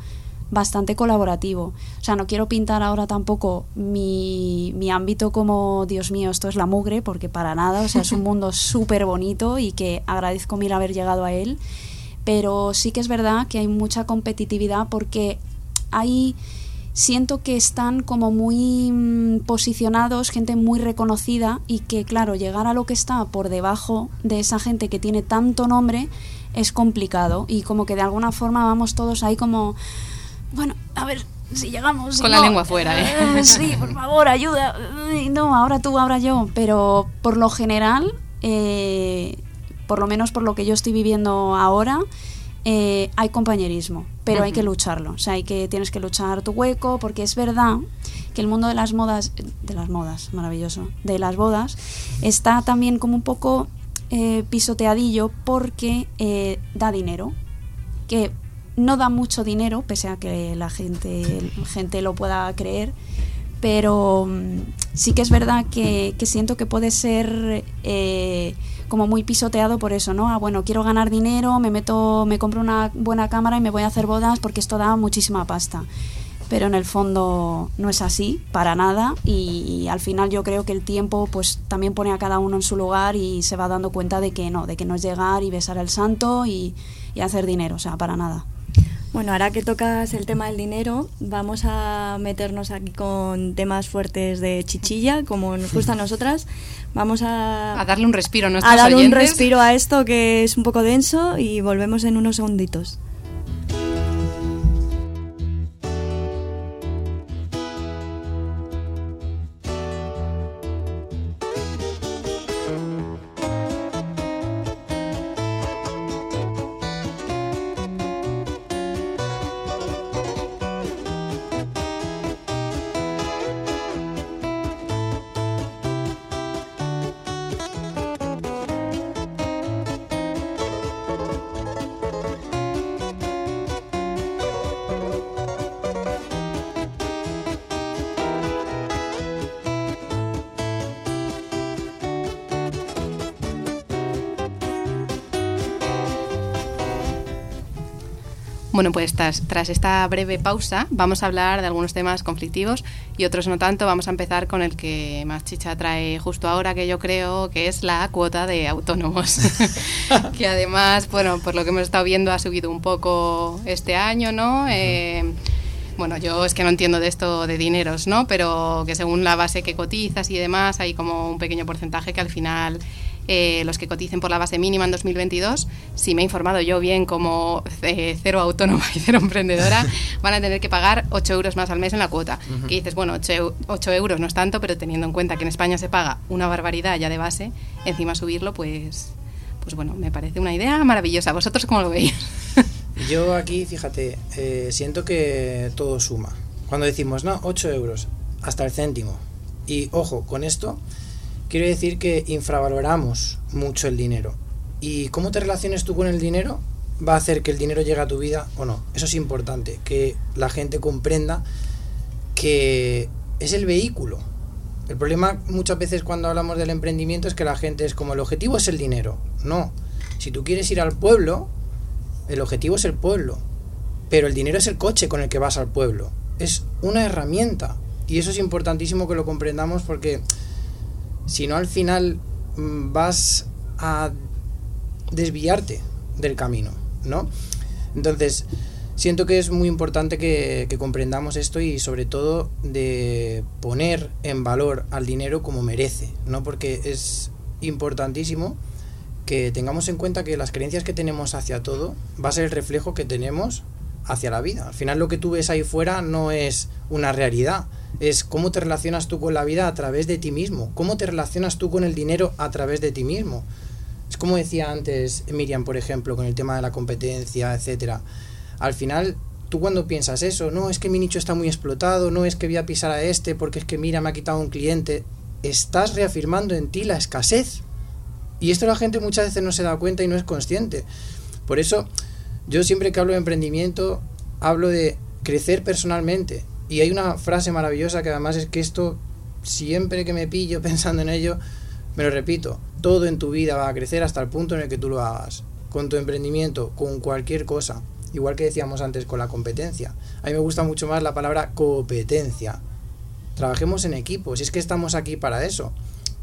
bastante colaborativo. O sea, no quiero pintar ahora tampoco mi, mi ámbito como, Dios mío, esto es la mugre, porque para nada, o sea, es un <laughs> mundo súper bonito y que agradezco mil haber llegado a él, pero sí que es verdad que hay mucha competitividad porque hay siento que están como muy mm, posicionados, gente muy reconocida y que claro, llegar a lo que está por debajo de esa gente que tiene tanto nombre es complicado y como que de alguna forma vamos todos ahí como, bueno, a ver si llegamos. si Con la lengua fuera, ¿eh? eh, Sí, por favor, ayuda. Ay, No, ahora tú, ahora yo. Pero por lo general, eh, por lo menos por lo que yo estoy viviendo ahora, eh, hay compañerismo, pero hay que lucharlo. O sea, hay que, tienes que luchar tu hueco, porque es verdad que el mundo de las modas, de las modas, maravilloso, de las bodas, está también como un poco eh, pisoteadillo porque eh, da dinero. Que no da mucho dinero, pese a que la gente, gente lo pueda creer, pero mm, sí que es verdad que, que siento que puede ser como muy pisoteado por eso, ¿no? Ah, bueno, quiero ganar dinero, me meto, me compro una buena cámara y me voy a hacer bodas porque esto da muchísima pasta. Pero en el fondo no es así, para nada, y, al final yo creo que el tiempo pues también pone a cada uno en su lugar y se va dando cuenta de que no, de que no es llegar y besar al santo y, y hacer dinero, o sea, para nada. Bueno, ahora que tocas el tema del dinero, vamos a meternos aquí con temas fuertes de chichilla, como nos gusta a <laughs> nosotras. Vamos a, A darle un respiro a nuestros a darle un respiro a esto que es un poco denso y volvemos en unos segunditos. Bueno, pues tras, tras esta breve pausa vamos a hablar de algunos temas conflictivos y otros no tanto. Vamos a empezar con el que más chicha trae justo ahora, que yo creo que es la cuota de autónomos. <laughs> que además, bueno, por lo que hemos estado viendo ha subido un poco este año, ¿no? Eh, bueno, yo es que no entiendo de esto de dineros, ¿no? Pero que según la base que cotizas y demás, hay como un pequeño porcentaje que al final eh, los que coticen por la base mínima en 2022, si me he informado yo bien como eh, cero autónoma y cero emprendedora, <laughs> van a tener que pagar 8 euros más al mes en la cuota. Que dices, bueno, 8, euros no es tanto, pero teniendo en cuenta que en España se paga una barbaridad ya de base, encima subirlo, pues, pues bueno, me parece una idea maravillosa. ¿Vosotros cómo lo veis? <laughs> Yo aquí, fíjate, eh, siento que todo suma. Cuando decimos, no, 8 euros, hasta el céntimo. Y ojo, con esto quiero decir que infravaloramos mucho el dinero. Y cómo te relaciones tú con el dinero va a hacer que el dinero llegue a tu vida o no. Eso es importante, que la gente comprenda que es el vehículo. El problema muchas veces cuando hablamos del emprendimiento es que la gente es como el objetivo es el dinero. No. Si tú quieres ir al pueblo, el objetivo es el pueblo. Pero el dinero es el coche con el que vas al pueblo. Es una herramienta. Y eso es importantísimo que lo comprendamos porque si no al final mm, vas a desviarte del camino, ¿no? Entonces, siento que es muy importante que, que, comprendamos esto y sobre todo de poner en valor al dinero como merece, ¿no? Porque es importantísimo que tengamos en cuenta que las creencias que tenemos hacia todo va a ser el reflejo que tenemos hacia la vida. Al final lo que tú ves ahí fuera no es una realidad, es cómo te relacionas tú con la vida a través de ti mismo, cómo te relacionas tú con el dinero a través de ti mismo. Es como decía antes Miriam, por ejemplo, con el tema de la competencia, etcétera. Al final, tú cuando piensas eso, no es que mi nicho está muy explotado, no es que voy a pisar a este porque es que mira, me ha quitado un cliente, estás reafirmando en ti la escasez. Y esto la gente muchas veces no se da cuenta y no es consciente. Por eso, yo siempre que hablo de emprendimiento, hablo de crecer personalmente. Y hay una frase maravillosa que además es que esto, siempre que me pillo <laughs> pensando en ello, me lo repito, todo en tu vida va a crecer hasta el punto en el que tú lo hagas. Con tu emprendimiento, con cualquier cosa. Igual que decíamos antes con la competencia. A mí me gusta mucho más la palabra competencia. Trabajemos en equipo, si es que estamos aquí para eso.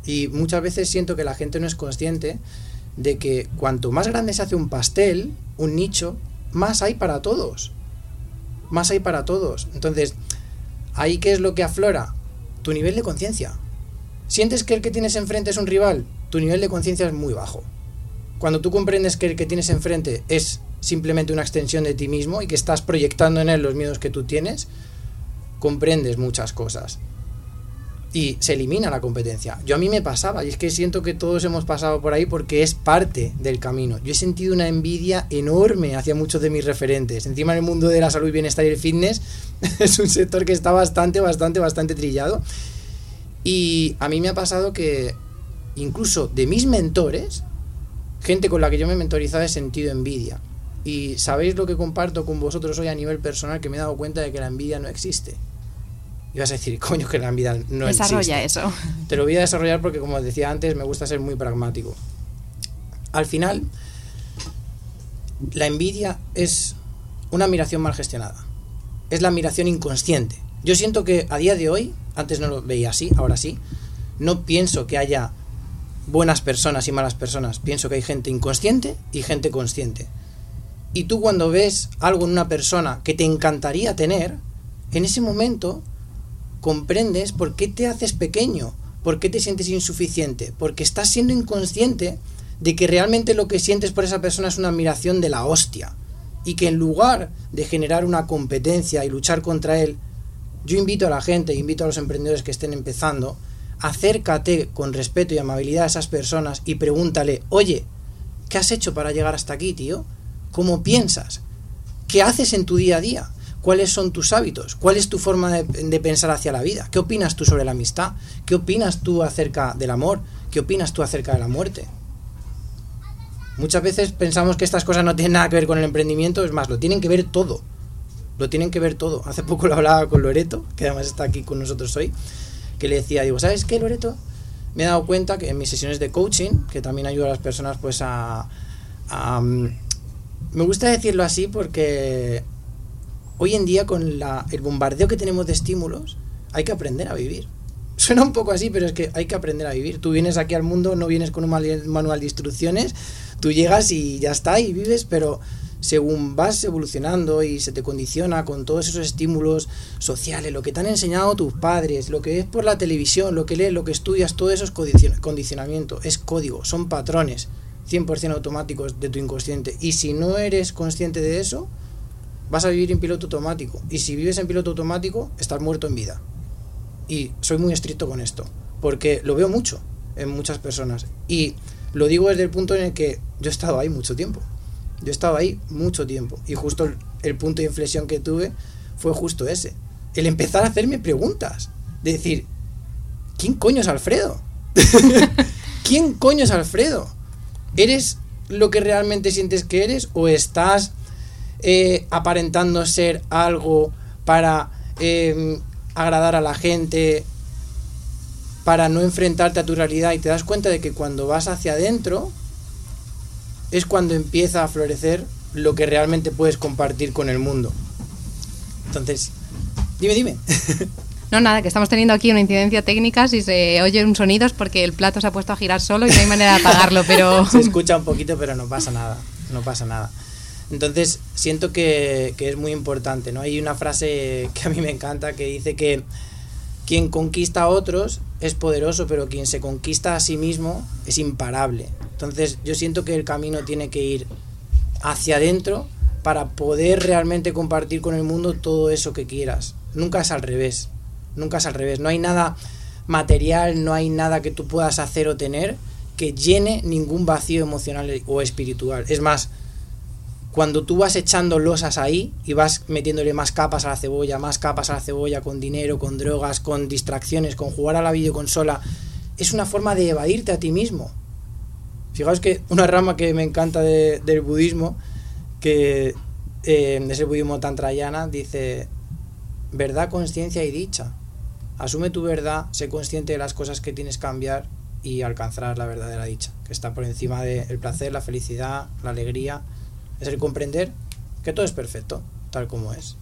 Y muchas veces siento que la gente no es consciente de que cuanto más grande se hace un pastel, un nicho, más hay para todos. Más hay para todos. Entonces, ahí qué es lo que aflora? Tu nivel de conciencia. ¿Sientes que el que tienes enfrente es un rival? Tu nivel de conciencia es muy bajo. Cuando tú comprendes que el que tienes enfrente es simplemente una extensión de ti mismo y que estás proyectando en él los miedos que tú tienes, comprendes muchas cosas. Y se elimina la competencia. Yo a mí me pasaba, y es que siento que todos hemos pasado por ahí porque es parte del camino. Yo he sentido una envidia enorme hacia muchos de mis referentes. Encima en el mundo de la salud, bienestar y el fitness <laughs> es un sector que está bastante, bastante, bastante trillado. Y a mí me ha pasado que incluso de mis mentores, gente con la que yo me he mentorizado, he sentido envidia. Y sabéis lo que comparto con vosotros hoy a nivel personal, que me he dado cuenta de que la envidia no existe. Y vas a decir, coño, que la envidia no Desarrolla existe. eso. Te lo voy a desarrollar porque, como decía antes, me gusta ser muy pragmático. Al final, la envidia es una admiración mal gestionada. Es la admiración inconsciente. Yo siento que a día de hoy, antes no lo veía así, ahora sí, no pienso que haya buenas personas y malas personas. Pienso que hay gente inconsciente y gente consciente. Y tú cuando ves algo en una persona que te encantaría tener, en ese momento comprendes por qué te haces pequeño, por qué te sientes insuficiente, porque estás siendo inconsciente de que realmente lo que sientes por esa persona es una admiración de la hostia. Y que en lugar de generar una competencia y luchar contra él, yo invito a la gente, invito a los emprendedores que estén empezando, acércate con respeto y amabilidad a esas personas y pregúntale, oye, ¿qué has hecho para llegar hasta aquí, tío? ¿Cómo piensas? ¿Qué haces en tu día a día? ¿Cuáles son tus hábitos? ¿Cuál es tu forma de, pensar hacia la vida? ¿Qué opinas tú sobre la amistad? ¿Qué opinas tú acerca del amor? ¿Qué opinas tú acerca de la muerte? Muchas veces pensamos que estas cosas no tienen nada que ver con el emprendimiento, es más, lo tienen que ver todo. Lo tienen que ver todo. Hace poco lo hablaba con Loreto, que además está aquí con nosotros hoy, que le decía, digo, ¿sabes qué, Loreto? Me he dado cuenta que en mis sesiones de coaching, que también ayuda a las personas pues a... a me gusta decirlo así porque hoy en día con el bombardeo que tenemos de estímulos, hay que aprender a vivir. Suena un poco así, pero es que hay que aprender a vivir. Tú vienes aquí al mundo, no vienes con un manual de instrucciones, tú llegas y ya está y vives, pero según vas evolucionando y se te condiciona con todos esos estímulos sociales, lo que te han enseñado tus padres, lo que es por la televisión, lo que lees, lo que estudias, todo eso es condicionamiento, es código, son patrones 100% automáticos de tu inconsciente. Y si no eres consciente de eso, vas a vivir en piloto automático. Y si vives en piloto automático, estás muerto en vida. Y soy muy estricto con esto, porque lo veo mucho en muchas personas. Y lo digo desde el punto en el que yo he estado ahí mucho tiempo. Yo he estado ahí mucho tiempo. Y justo el, el punto de inflexión que tuve fue justo ese. El empezar a hacerme preguntas. De decir, ¿quién coño es Alfredo? <laughs> ¿Quién coño es Alfredo? ¿Eres lo que realmente sientes que eres o estás eh, aparentando ser algo para eh, agradar a la gente, para no enfrentarte a tu realidad y te das cuenta de que cuando vas hacia adentro es cuando empieza a florecer lo que realmente puedes compartir con el mundo. Entonces, dime, dime. <laughs> No, nada, que estamos teniendo aquí una incidencia técnica. Si se oyen sonidos porque el plato se ha puesto a girar solo y no hay manera de apagarlo, pero. <laughs> Se escucha un poquito, pero no pasa nada. No pasa nada. Entonces, siento que, que, es muy importante, ¿no? Hay una frase que a mí me encanta que dice que quien conquista a otros es poderoso, pero quien se conquista a sí mismo es imparable. Entonces, yo siento que el camino tiene que ir hacia adentro para poder realmente compartir con el mundo todo eso que quieras. Nunca es al revés. Nunca es al revés. No hay nada material, no hay nada que tú puedas hacer o tener que llene ningún vacío emocional o espiritual. Es más, cuando tú vas echando losas ahí y vas metiéndole más capas a la cebolla, más capas a la cebolla con dinero, con drogas, con distracciones, con jugar a la videoconsola, es una forma de evadirte a ti mismo. Fijaos que una rama que me encanta de, del budismo, que eh, es el budismo tantrayana, dice verdad, conciencia y dicha. Asume tu verdad, sé consciente de las cosas que tienes que cambiar y alcanzarás la verdadera dicha, que está por encima del de placer, la felicidad, la alegría. Es el comprender que todo es perfecto, tal como es.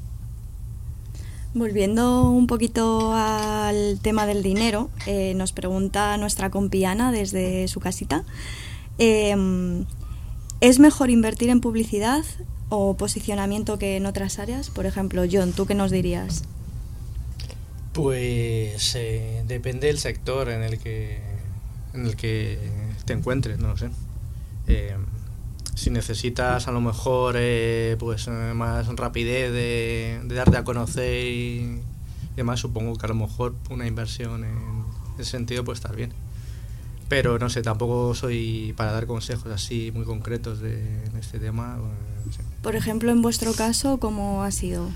Volviendo un poquito al tema del dinero, eh, nos pregunta nuestra compiana desde su casita. Eh, ¿Es mejor invertir en publicidad o posicionamiento que en otras áreas? Por ejemplo, John, ¿tú qué nos dirías? Pues eh, depende del sector en el que en el que te encuentres, no lo sé. Eh, si necesitas a lo mejor eh, pues más rapidez de, darte a conocer y demás, supongo que a lo mejor una inversión en ese sentido puede estar bien. Pero no sé, tampoco soy para dar consejos así muy concretos de, este tema. Sé. Por ejemplo, en vuestro caso, ¿cómo ha sido?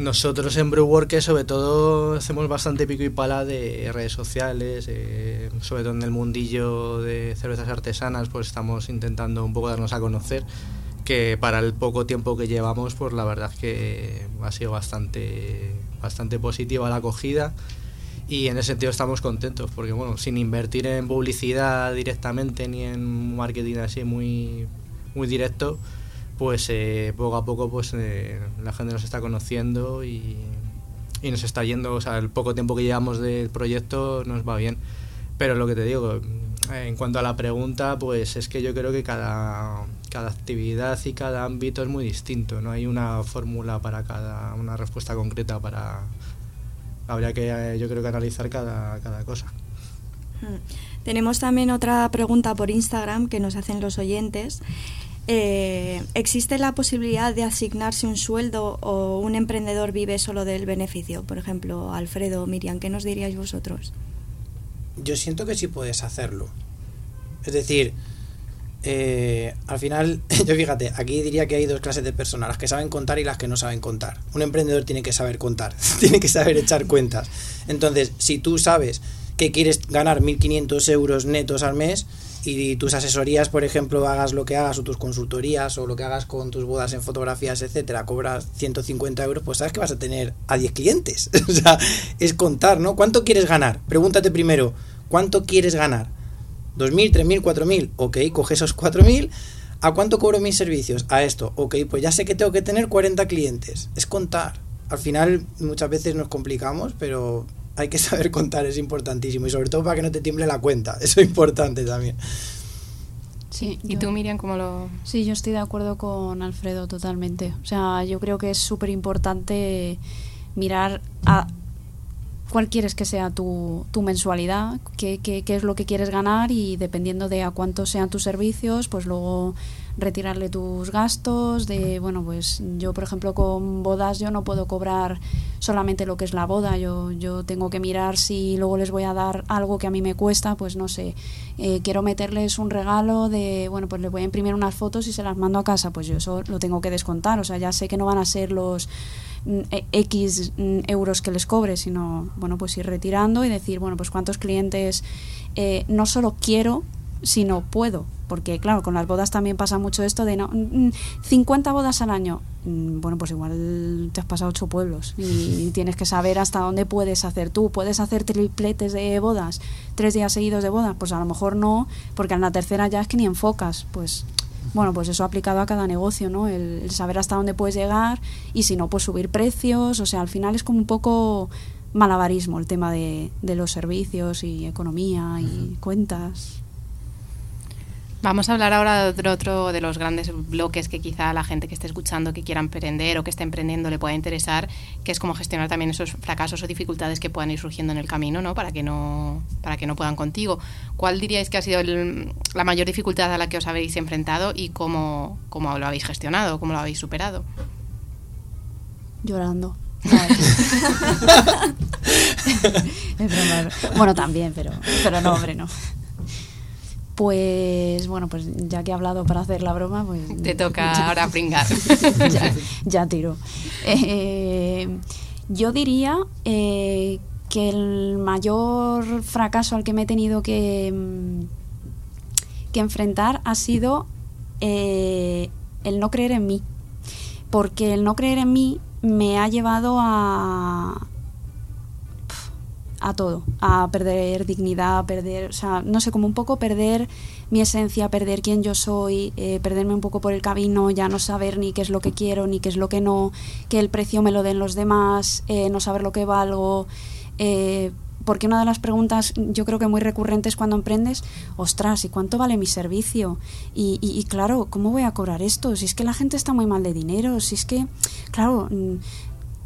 Nosotros en Brewwork sobre todo hacemos bastante pico y pala de redes sociales, eh, sobre todo en el mundillo de cervezas artesanas, pues estamos intentando un poco darnos a conocer, que para el poco tiempo que llevamos, pues la verdad que ha sido bastante, bastante positiva la acogida. Y en ese sentido estamos contentos porque bueno, sin invertir en publicidad directamente ni en marketing así muy, muy directo, pues eh, poco a poco pues eh, la gente nos está conociendo y, nos está yendo, o sea, el poco tiempo que llevamos del proyecto nos va bien. Pero lo que te digo, en cuanto a la pregunta, pues es que yo creo que cada, cada actividad y cada ámbito es muy distinto. No hay una fórmula para cada, una respuesta concreta para. Habría que, eh, yo creo que analizar cada, cada cosa. Hmm. Tenemos también otra pregunta por Instagram que nos hacen los oyentes. Eh, ¿Existe la posibilidad de asignarse un sueldo o un emprendedor vive solo del beneficio? Por ejemplo, Alfredo, Miriam, ¿qué nos diríais vosotros? yo siento que sí puedes hacerlo. Es decir, eh, al final, <laughs> yo fíjate, aquí diría que hay dos clases de personas, las que saben contar y las que no saben contar. Un emprendedor tiene que saber contar, <laughs> tiene que saber echar cuentas. Entonces, si tú sabes que quieres ganar 1.500 euros netos al mes y tus asesorías, por ejemplo, hagas lo que hagas o tus consultorías o lo que hagas con tus bodas en fotografías, etcétera, cobras 150 euros, pues sabes que vas a tener a 10 clientes. <laughs> o sea, es contar, ¿no? ¿Cuánto quieres ganar? Pregúntate primero, ¿cuánto quieres ganar? ¿2.000, 3.000, 4.000? Ok, coge esos 4.000. ¿A cuánto cobro mis servicios? A esto. Ok, pues ya sé que tengo que tener 40 clientes. Es contar. Al final muchas veces nos complicamos, pero hay que saber <laughs> contar, es importantísimo. Y sobre todo para que no te tiemble la cuenta. <laughs> Eso es importante también. Sí, ¿Y tú, Miriam, cómo lo...? Sí, yo estoy de acuerdo con Alfredo totalmente. O sea, yo creo que es súper importante mirar a cuál quieres que sea tu, tu mensualidad, qué, qué, qué es lo que quieres ganar y dependiendo de a cuánto sean tus servicios, pues luego retirarle tus gastos. De bueno pues yo por ejemplo con bodas yo no puedo cobrar solamente lo que es la boda. Yo yo tengo que mirar si luego les voy a dar algo que a mí me cuesta pues no sé. Eh, quiero meterles un regalo de bueno pues les voy a imprimir unas fotos y se las mando a casa. Pues yo eso lo tengo que descontar. O sea ya sé que no van a ser los X mm, euros que les cobre, sino, bueno, pues ir retirando y decir, bueno, pues cuántos clientes eh, no solo quiero, sino puedo porque claro, con las bodas también pasa mucho esto de no 50 bodas al año. Mm, bueno, pues igual te has pasado ocho pueblos y <laughs> tienes que saber hasta dónde puedes hacer tú. ¿Puedes hacer tripletes de bodas, tres días seguidos de bodas? Pues a lo mejor no, porque en la tercera ya es que ni enfocas. Pues bueno, pues eso aplicado a cada negocio, ¿no? El, saber hasta dónde puedes llegar y si no, pues subir precios. O sea, al final es como un poco malabarismo el tema de, de los servicios y economía y cuentas. Vamos a hablar ahora de otro, de los grandes bloques que quizá la gente que esté escuchando, que quiera emprender o que esté emprendiendo le pueda interesar, que es cómo gestionar también esos fracasos o dificultades que puedan ir surgiendo en el camino, ¿no? Para que no, para que no puedan contigo. ¿Cuál diríais que ha sido la mayor dificultad a la que os habéis enfrentado y cómo, cómo lo habéis gestionado, cómo lo habéis superado? Llorando. <laughs> bueno, también, pero, pero no, hombre, no. Pues bueno, pues ya que he hablado para hacer la broma, pues... <laughs> Te toca <laughs> ahora pringar. <laughs> ya, tiro. Eh, yo diría eh, que el mayor fracaso al que me he tenido que, que enfrentar ha sido eh, el no creer en mí. Porque el no creer en mí me ha llevado a, a todo, a perder dignidad, a perder, o sea, no sé, como un poco perder mi esencia, perder quién yo soy, eh, perderme un poco por el camino, ya no saber ni qué es lo que quiero, ni qué es lo que no, que el precio me lo den los demás, eh, no saber lo que valgo. Eh, porque una de las preguntas yo creo que muy recurrentes cuando emprendes, ostras, ¿y cuánto vale mi servicio? Y, y, claro, ¿cómo voy a cobrar esto? Si es que la gente está muy mal de dinero, si es que, claro, mm,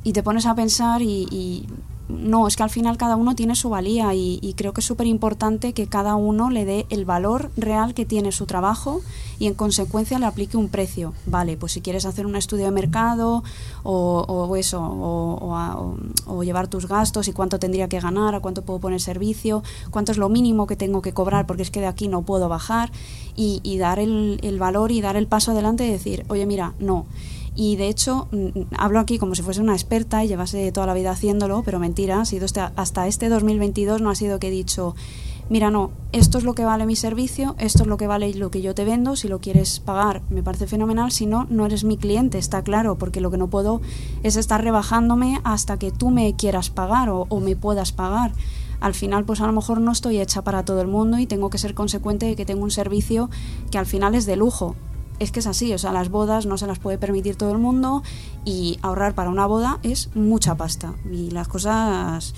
y te pones a pensar y no, es que al final cada uno tiene su valía y, creo que es súper importante que cada uno le dé el valor real que tiene su trabajo y en consecuencia le aplique un precio. Vale, pues si quieres hacer un estudio de mercado o, eso, o, llevar tus gastos y cuánto tendría que ganar, a cuánto puedo poner servicio, cuánto es lo mínimo que tengo que cobrar porque es que de aquí no puedo bajar y, dar el, el valor y dar el paso adelante y decir, oye mira, no y de hecho, mm, mm, hablo aquí como si fuese una experta y llevase toda la vida haciéndolo, pero mentira, ha sido hasta este 2022 no ha sido que he dicho, mira, no, esto es lo que vale mi servicio, esto es lo que vale lo que yo te vendo, si lo quieres pagar me parece fenomenal, si no, no eres mi cliente, está claro, porque lo que no puedo es estar rebajándome hasta que tú me quieras pagar o, o me puedas pagar al final pues a lo mejor no estoy hecha para todo el mundo y tengo que ser consecuente de que tengo un servicio que al final es de lujo. Es que es así, o sea, las bodas no se las puede permitir todo el mundo y ahorrar para una boda es mucha pasta y las cosas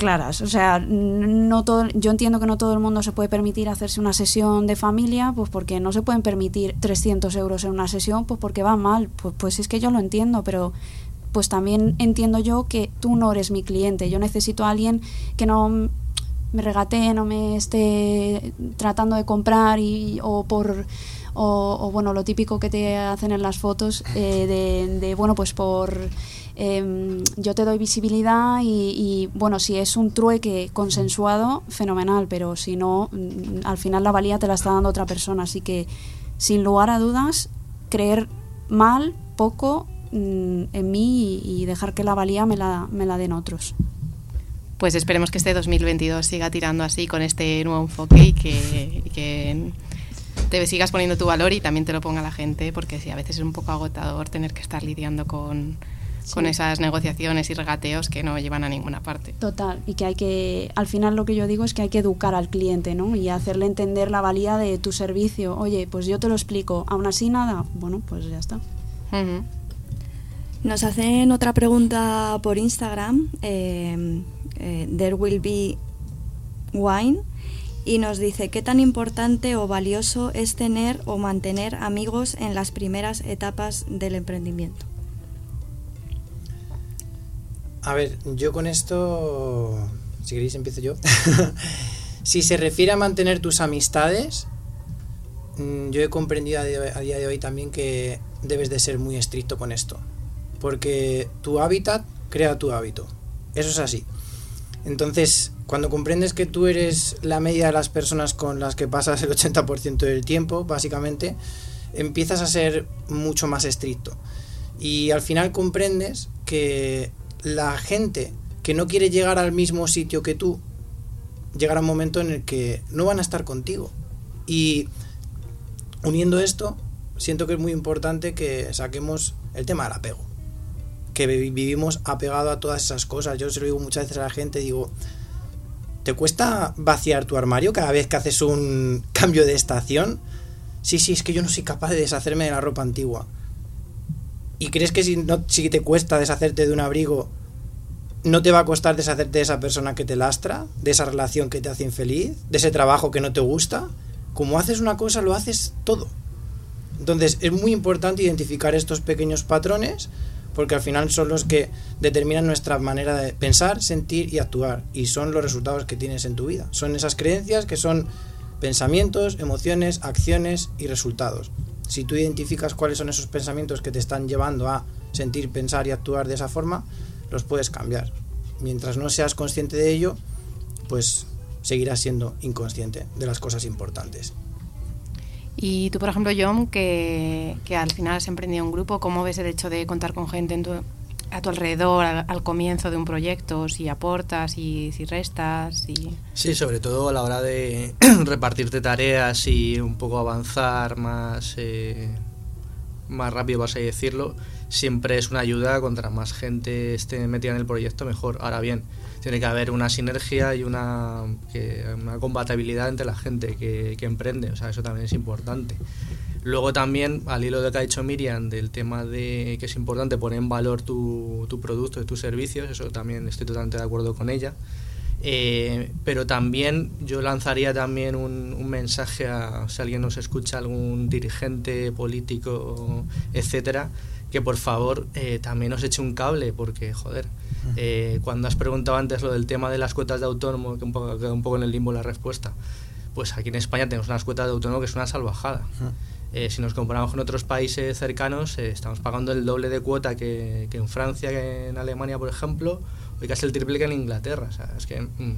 claras. O sea, no todo, yo entiendo que no todo el mundo se puede permitir hacerse una sesión de familia, pues porque no se pueden permitir 300 euros en una sesión, pues porque va mal. Pues, pues es que yo lo entiendo, pero pues también entiendo yo que tú no eres mi cliente. Yo necesito a alguien que no me regatee, no me esté tratando de comprar y, o por o, bueno lo típico que te hacen en las fotos eh, de, bueno pues por em, yo te doy visibilidad y, y, bueno si es un trueque consensuado fenomenal pero si no mm, al final la valía te la está dando otra persona así que sin lugar a dudas creer mal poco Mm, en mí y, dejar que la valía me la, me la den otros. Pues esperemos que este 2022 siga tirando así con este nuevo enfoque y que, que te sigas poniendo tu valor y también te lo ponga la gente, porque sí, a veces es un poco agotador tener que estar lidiando con, con esas negociaciones y regateos que no llevan a ninguna parte. Total, y que hay que, al final lo que yo digo es que hay que educar al cliente, ¿no? Y hacerle entender la valía de tu servicio. Oye, pues yo te lo explico, aún así nada, bueno, pues ya está. Nos hacen otra pregunta por Instagram, eh, eh, There Will Be Wine, y nos dice, ¿qué tan importante o valioso es tener o mantener amigos en las primeras etapas del emprendimiento? A ver, yo con esto, si queréis empiezo yo. <laughs> si se refiere a mantener tus amistades, mm, yo he comprendido a día de hoy también que debes de ser muy estricto con esto porque tu hábitat crea tu hábito. Eso es así. Entonces, cuando comprendes que tú eres la media de las personas con las que pasas el 80% del tiempo, básicamente, empiezas a ser mucho más estricto. Y al final comprendes que la gente que no quiere llegar al mismo sitio que tú, llegará un momento en el que no van a estar contigo. Y uniendo esto, siento que es muy importante que saquemos el tema del apego que vivimos apegado a todas esas cosas. Yo se lo digo muchas veces a la gente, digo, ¿te cuesta vaciar tu armario cada vez que haces un <laughs> cambio de estación? Sí, sí, es que yo no soy capaz de deshacerme de la ropa antigua. ¿Y crees que si, no, si te cuesta deshacerte de un abrigo, no te va a costar deshacerte de esa persona que te lastra, de esa relación que te hace infeliz, de ese trabajo que no te gusta? Como haces una cosa, lo haces todo. Entonces es muy importante identificar estos pequeños patrones porque al final son los que determinan nuestra manera de pensar, sentir y actuar, y son los resultados que tienes en tu vida. Son esas creencias que son pensamientos, emociones, acciones y resultados. Si tú identificas cuáles son esos pensamientos que te están llevando a sentir, pensar y actuar de esa forma, los puedes cambiar. Mientras no seas consciente de ello, pues seguirás siendo inconsciente de las cosas importantes. Y tú, por ejemplo, John, que, que, al final has emprendido un grupo, ¿cómo ves el hecho de contar con gente en tu, a tu alrededor al, comienzo de un proyecto? Si aportas y si restas. Y... Sí, sobre todo a la hora de <clears throat> repartirte tareas y un poco avanzar más, eh, más rápido, vas a decirlo, siempre es una ayuda. Contra más gente esté metida en el proyecto, mejor. Ahora bien, tiene que haber una sinergia y una, una compatibilidad entre la gente que, que, emprende, o sea, eso también es importante. Luego también, al hilo de lo que ha dicho Miriam, del tema de que es importante poner en valor tu, tu producto y tus servicios, eso también estoy totalmente de acuerdo con ella. Eh, pero también yo lanzaría también un, un, mensaje a si alguien nos escucha, algún dirigente político, etcétera, que por favor eh, también nos eche un cable, porque joder, eh, cuando has preguntado antes lo del tema de las cuotas de autónomo, que un poco, queda un poco en el limbo la respuesta, pues aquí en España tenemos unas cuotas de autónomo que es una salvajada. Eh, si nos comparamos con otros países cercanos, eh, estamos pagando el doble de cuota que, que, en Francia, que en Alemania, por ejemplo, o casi el triple que en Inglaterra. O sea, es que mm,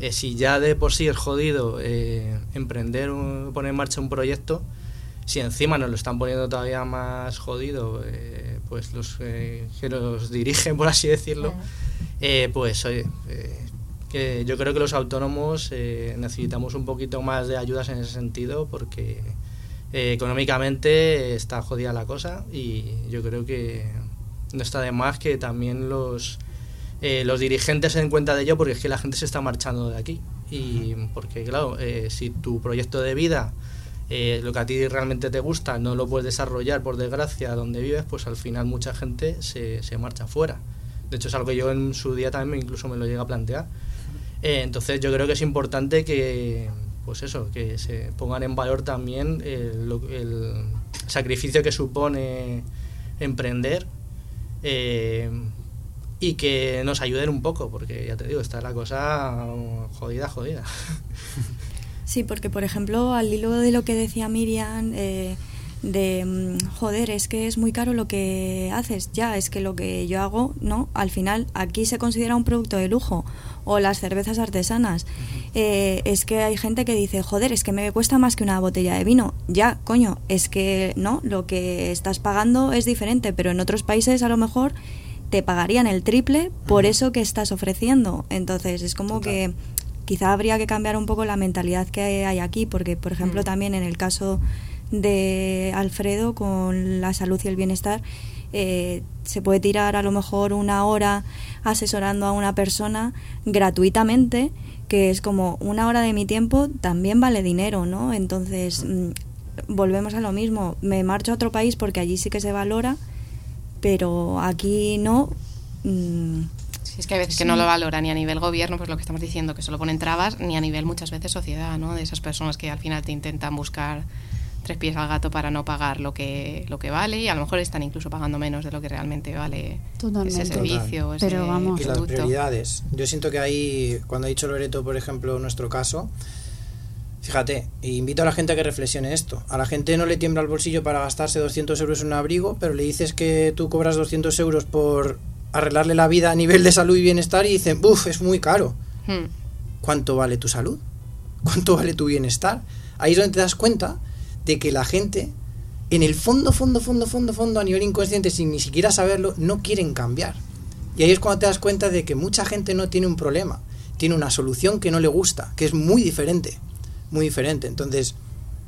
eh, si ya de por sí es jodido eh, emprender, un, poner en marcha un proyecto, si encima nos lo están poniendo todavía más jodido, eh, pues los eh, que nos dirigen, por así decirlo, eh, pues oye, que yo creo que los autónomos eh, necesitamos un poquito más de ayudas en ese sentido porque eh, económicamente está jodida la cosa y yo creo que no está de más que también los, eh, los dirigentes se den cuenta de ello porque es que la gente se está marchando de aquí. Y porque claro, si tu proyecto de vida lo que a ti realmente te gusta no lo puedes desarrollar por desgracia donde vives, pues al final mucha gente se, se marcha fuera. De hecho es algo que yo en su día también incluso me lo llega a plantear eh, entonces yo creo que es importante que, pues eso, que se pongan en valor también el, sacrificio que supone emprender eh, y que nos ayuden un poco, porque ya te digo, está la cosa jodida, jodida. <laughs> Sí, porque por ejemplo, al hilo de lo que decía Miriam, eh, de mm, joder, es que es muy caro lo que haces, ya, es que lo que yo hago, ¿no? Al final, aquí se considera un producto de lujo, o las cervezas artesanas. Eh, es que hay gente que dice, joder, es que me cuesta más que una botella de vino. Ya, coño, es que no, lo que estás pagando es diferente, pero en otros países a lo mejor te pagarían el triple por eso que estás ofreciendo. Entonces, es como que quizá habría que cambiar un poco la mentalidad que hay aquí, porque, por ejemplo, también en el caso de Alfredo con la salud y el bienestar, eh, se puede tirar a lo mejor una hora asesorando a una persona gratuitamente, que es como una hora de mi tiempo también vale dinero, ¿no? Entonces, mm, volvemos a lo mismo, me marcho a otro país porque allí sí que se valora, pero aquí no. Mm, es que a veces que no lo valora ni a nivel gobierno, pues lo que estamos diciendo, que solo ponen trabas, ni a nivel muchas veces sociedad, ¿no? De esas personas que al final te intentan buscar tres pies al gato para no pagar lo que, lo que vale y a lo mejor están incluso pagando menos de lo que realmente vale ese servicio. Pero vamos. Y las prioridades. Yo siento que ahí, cuando ha dicho Loreto, por ejemplo, nuestro caso, Fíjate, invito a la gente a que reflexione esto. A la gente no le tiembla el bolsillo para gastarse 200 euros en un abrigo, pero le dices que tú cobras 200 euros por arreglarle la vida a nivel de salud y bienestar y dicen, uff, es muy caro. Hmm. ¿Cuánto vale tu salud? ¿Cuánto vale tu bienestar? Ahí es donde te das cuenta de que la gente, en el fondo, fondo, fondo, fondo, fondo, a nivel inconsciente, sin ni siquiera saberlo, no quieren cambiar. Y ahí es cuando te das cuenta de que mucha gente no tiene un problema, tiene una solución que no le gusta, que es muy diferente, muy diferente. Entonces,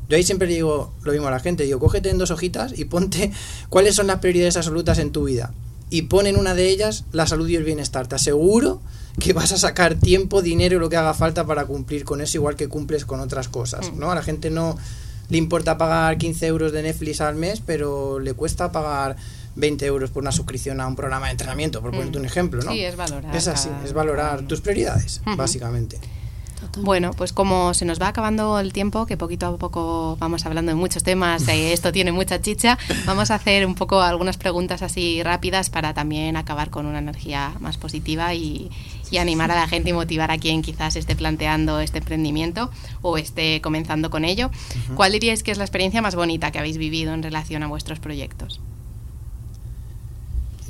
yo ahí siempre digo lo mismo a la gente, digo, cógete en dos hojitas y ponte <laughs> cuáles son las prioridades absolutas en tu vida. Y pon en una de ellas la salud y el bienestar. Te aseguro que vas a sacar tiempo, dinero y lo que haga falta para cumplir con eso, igual que cumples con otras cosas. Mm. ¿no? A la gente no, le importa pagar 15 euros de Netflix al mes, pero le cuesta pagar 20 euros por una suscripción a un programa de entrenamiento, por ponerte un mm. ejemplo, ¿no? Sí, es valorar. Es así, es valorar tus prioridades, básicamente. Bueno, pues como se nos va acabando el tiempo, que poquito a poco vamos hablando de muchos temas, y esto tiene mucha chicha, vamos a hacer un poco algunas preguntas así rápidas para también acabar con una energía más positiva y, animar a la gente y motivar a quien quizás esté planteando este emprendimiento o esté comenzando con ello. ¿Cuál diríais que es la experiencia más bonita que habéis vivido en relación a vuestros proyectos?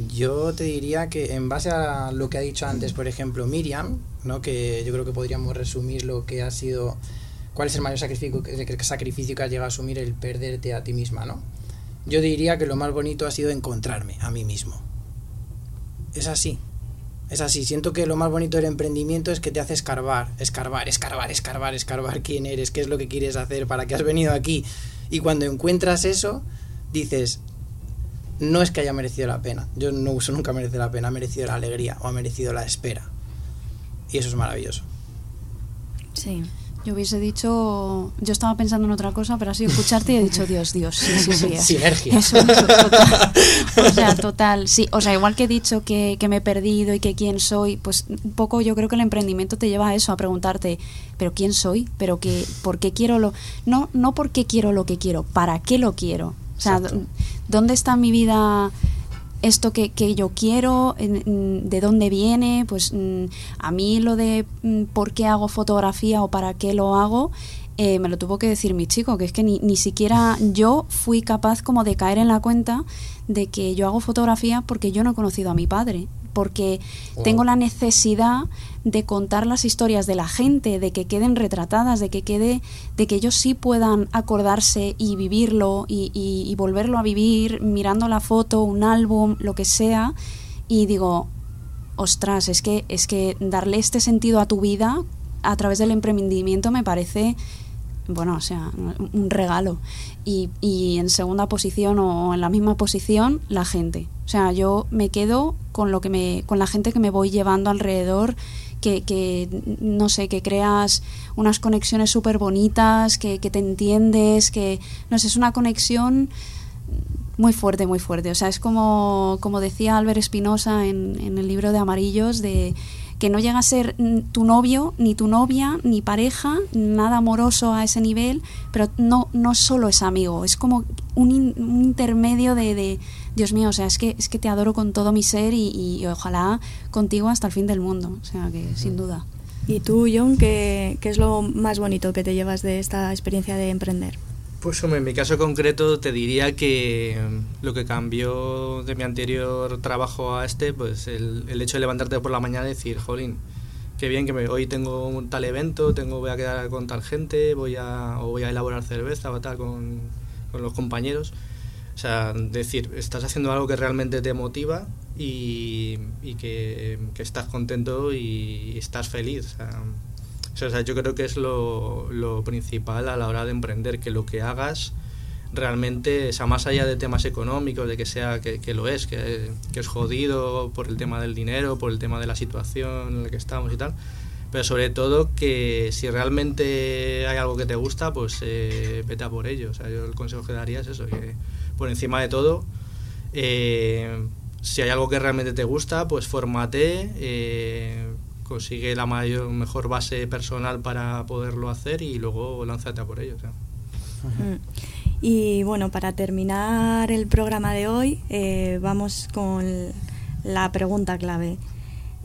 Yo te diría que en base a lo que ha dicho antes, por ejemplo, Miriam, ¿no? que yo creo que podríamos resumir lo que ha sido, cuál es el mayor sacrificio, sacrificio que has llegado a asumir el perderte a ti misma, ¿no? Yo diría que lo más bonito ha sido encontrarme a mí mismo. Es así. Es así. Siento que lo más bonito del emprendimiento es que te hace escarbar, escarbar, escarbar, escarbar, escarbar quién eres, qué es lo que quieres hacer, para qué has venido aquí. Y cuando encuentras eso, dices, no es que haya merecido la pena. Yo no uso nunca merece la pena, ha merecido la alegría o ha merecido la espera. Y eso es maravilloso. Sí. Yo hubiese dicho, yo estaba pensando en otra cosa, pero ha sido escucharte y he dicho, Dios, Dios, sí, sí, sí. Sinergia. Eso, total. <laughs> O sea, total, sí. O sea, igual que he dicho que, que, me he perdido y que quién soy, pues un poco yo creo que el emprendimiento te lleva a eso, a preguntarte, pero quién soy, pero que, por qué quiero lo, no, no por qué quiero lo que quiero, para qué lo quiero. O sea, ¿dónde está mi vida? esto que, que yo quiero, de dónde viene, pues mm, a mí lo de mm, por qué hago fotografía o para qué lo hago, eh, me lo tuvo que decir mi chico, que es que ni, ni siquiera yo fui capaz como de caer en la cuenta de que yo hago fotografía porque yo no he conocido a mi padre porque tengo la necesidad de contar las historias de la gente, de que queden retratadas, de que quede, de que ellos sí puedan acordarse y vivirlo y, y, volverlo a vivir mirando la foto, un álbum, lo que sea, y digo, ostras, es que, es que darle este sentido a tu vida a través del emprendimiento me parece, bueno, o sea, un regalo. Y, y en segunda posición o en la misma posición, la gente. O sea, yo me quedo con lo que me, con la gente que me voy llevando alrededor que, que, no sé, que creas unas conexiones súper bonitas, que, que, te entiendes, que, no sé, es una conexión muy fuerte, muy fuerte. O sea, es como, como decía Albert Espinosa en, en el libro de Amarillos, de que no llega a ser tu novio, ni tu novia, ni pareja, nada amoroso a ese nivel, pero no, no solo es amigo, es como un, in, un intermedio de, de, Dios mío, o sea, es que, es que te adoro con todo mi ser y, y, ojalá contigo hasta el fin del mundo, o sea, que sin duda. ¿Y tú, John, qué, qué es lo más bonito que te llevas de esta experiencia de emprender? Pues hombre, en mi caso concreto te diría que lo que cambió de mi anterior trabajo a este, pues el, el hecho de levantarte por la mañana y decir, jolín, qué bien que me, hoy tengo un tal evento, tengo, voy a quedar con tal gente, voy a, o voy a elaborar cerveza o tal con, con los compañeros. O sea, decir, estás haciendo algo que realmente te motiva y, y que, que, estás contento y estás feliz. O sea, yo creo que es lo, lo, principal a la hora de emprender, que lo que hagas realmente, o sea, más allá de temas económicos, de que sea, que, que lo es, que, que, es jodido por el tema del dinero, por el tema de la situación en la que estamos y tal, pero sobre todo que si realmente hay algo que te gusta, pues eh, vete a por ello. O sea, yo el consejo que daría es eso, que por encima de todo, eh, si hay algo que realmente te gusta, pues fórmate, eh, consigue la mayor, mejor base personal para poderlo hacer y luego lánzate a por ello. O sea. Y bueno, para terminar el programa de hoy, eh, vamos con la pregunta clave.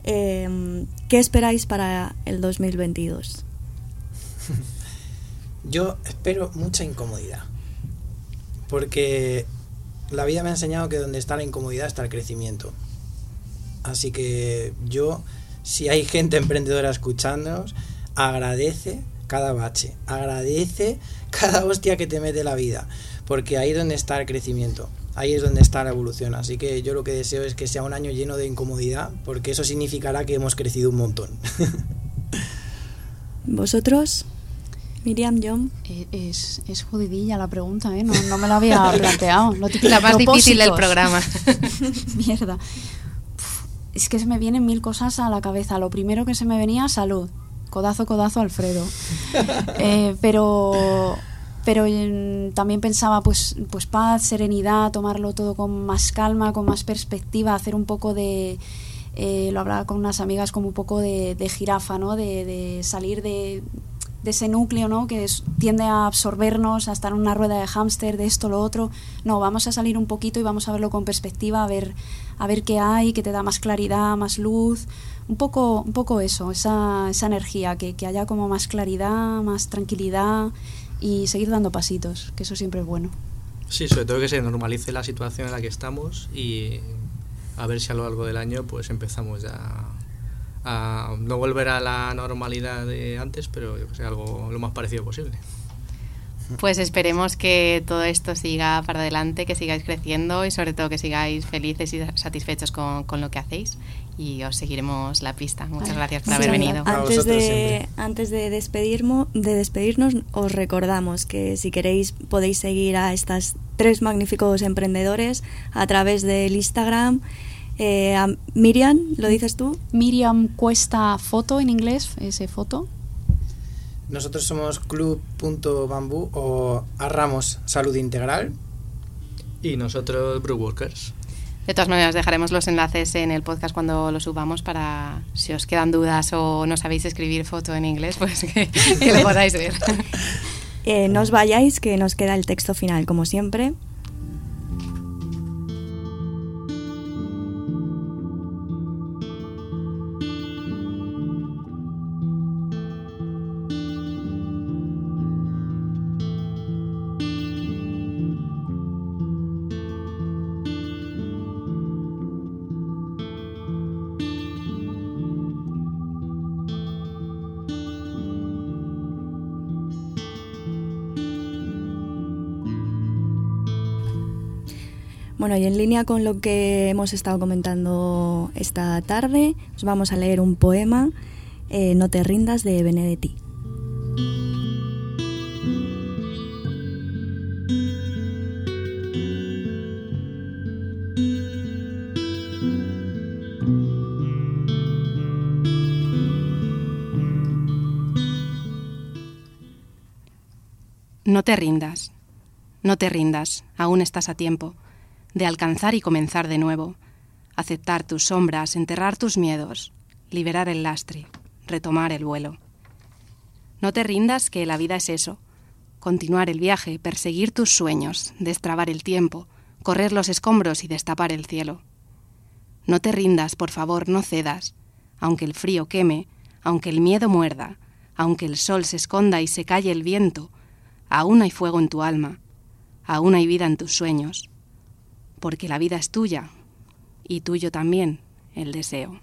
Eh, ¿Qué esperáis para el 2022? <laughs> Yo espero mucha incomodidad, porque la vida me ha enseñado que donde está la incomodidad está el crecimiento. Así que yo si hay gente emprendedora escuchándonos, agradece cada bache, agradece cada hostia que te mete la vida, porque ahí es donde está el crecimiento, ahí es donde está la evolución. Así que yo lo que deseo es que sea un año lleno de incomodidad, porque eso significará que hemos crecido un montón. <laughs> ¿Vosotros? Miriam, John. Es, es jodidilla la pregunta, ¿eh? No, no me la había <laughs> planteado. Lo la más difícil del programa. <laughs> Mierda es que se me vienen mil cosas a la cabeza. Lo primero que se me venía, salud. Codazo, codazo, Alfredo. <laughs> eh, pero pero eh, también pensaba pues, pues paz, serenidad, tomarlo todo con más calma, con más perspectiva, hacer un poco de... Eh, lo hablaba con unas amigas como un poco de, de jirafa, ¿no? De, de salir de, de ese núcleo ¿no? que es, tiende a absorbernos, a estar en una rueda de hámster, de esto, lo otro. No, vamos a salir un poquito y vamos a verlo con perspectiva, a ver, a ver qué hay, que te da más claridad, más luz. Un poco, un poco eso, esa, esa energía, que, que haya como más claridad, más tranquilidad y seguir dando pasitos, que eso siempre es bueno. Sí, sobre todo que se normalice la situación en la que estamos y a ver si a lo largo del año pues empezamos ya a no volver a la normalidad de antes, pero yo que sé, algo lo más parecido posible. Pues esperemos que todo esto siga para adelante, que sigáis creciendo y sobre todo que sigáis felices y satisfechos con, con lo que hacéis y os seguiremos la pista. Muchas gracias por sí, haber venido. Antes de, antes de, despedirmo, de despedirnos, os recordamos que si queréis podéis seguir a estas tres magníficos emprendedores a través del Instagram. Eh, Miriam, ¿lo dices tú? Miriam Cuesta Foto en inglés, ese foto. Nosotros somos club.bambú o Arramos Salud Integral. Y nosotros Brewworkers. De todas maneras, dejaremos los enlaces en el podcast cuando lo subamos para si os quedan dudas o no sabéis escribir foto en inglés, <laughs> pues que, que lo podáis ver. <laughs> eh, no os vayáis, que nos queda el texto final, como siempre. Bueno, y en línea con lo que hemos estado comentando esta tarde, os vamos a leer un poema, eh, No te rindas, de Benedetti. No te rindas, no te rindas, aún estás a tiempo de alcanzar y comenzar de nuevo, aceptar tus sombras, enterrar tus miedos, liberar el lastre, retomar el vuelo. No te rindas que la vida es eso, continuar el viaje, perseguir tus sueños, destrabar el tiempo, correr los escombros y destapar el cielo. No te rindas, por favor, no cedas, aunque el frío queme, aunque el miedo muerda, aunque el sol se esconda y se calle el viento, aún hay fuego en tu alma, aún hay vida en tus sueños porque la vida es tuya y tuyo también el deseo.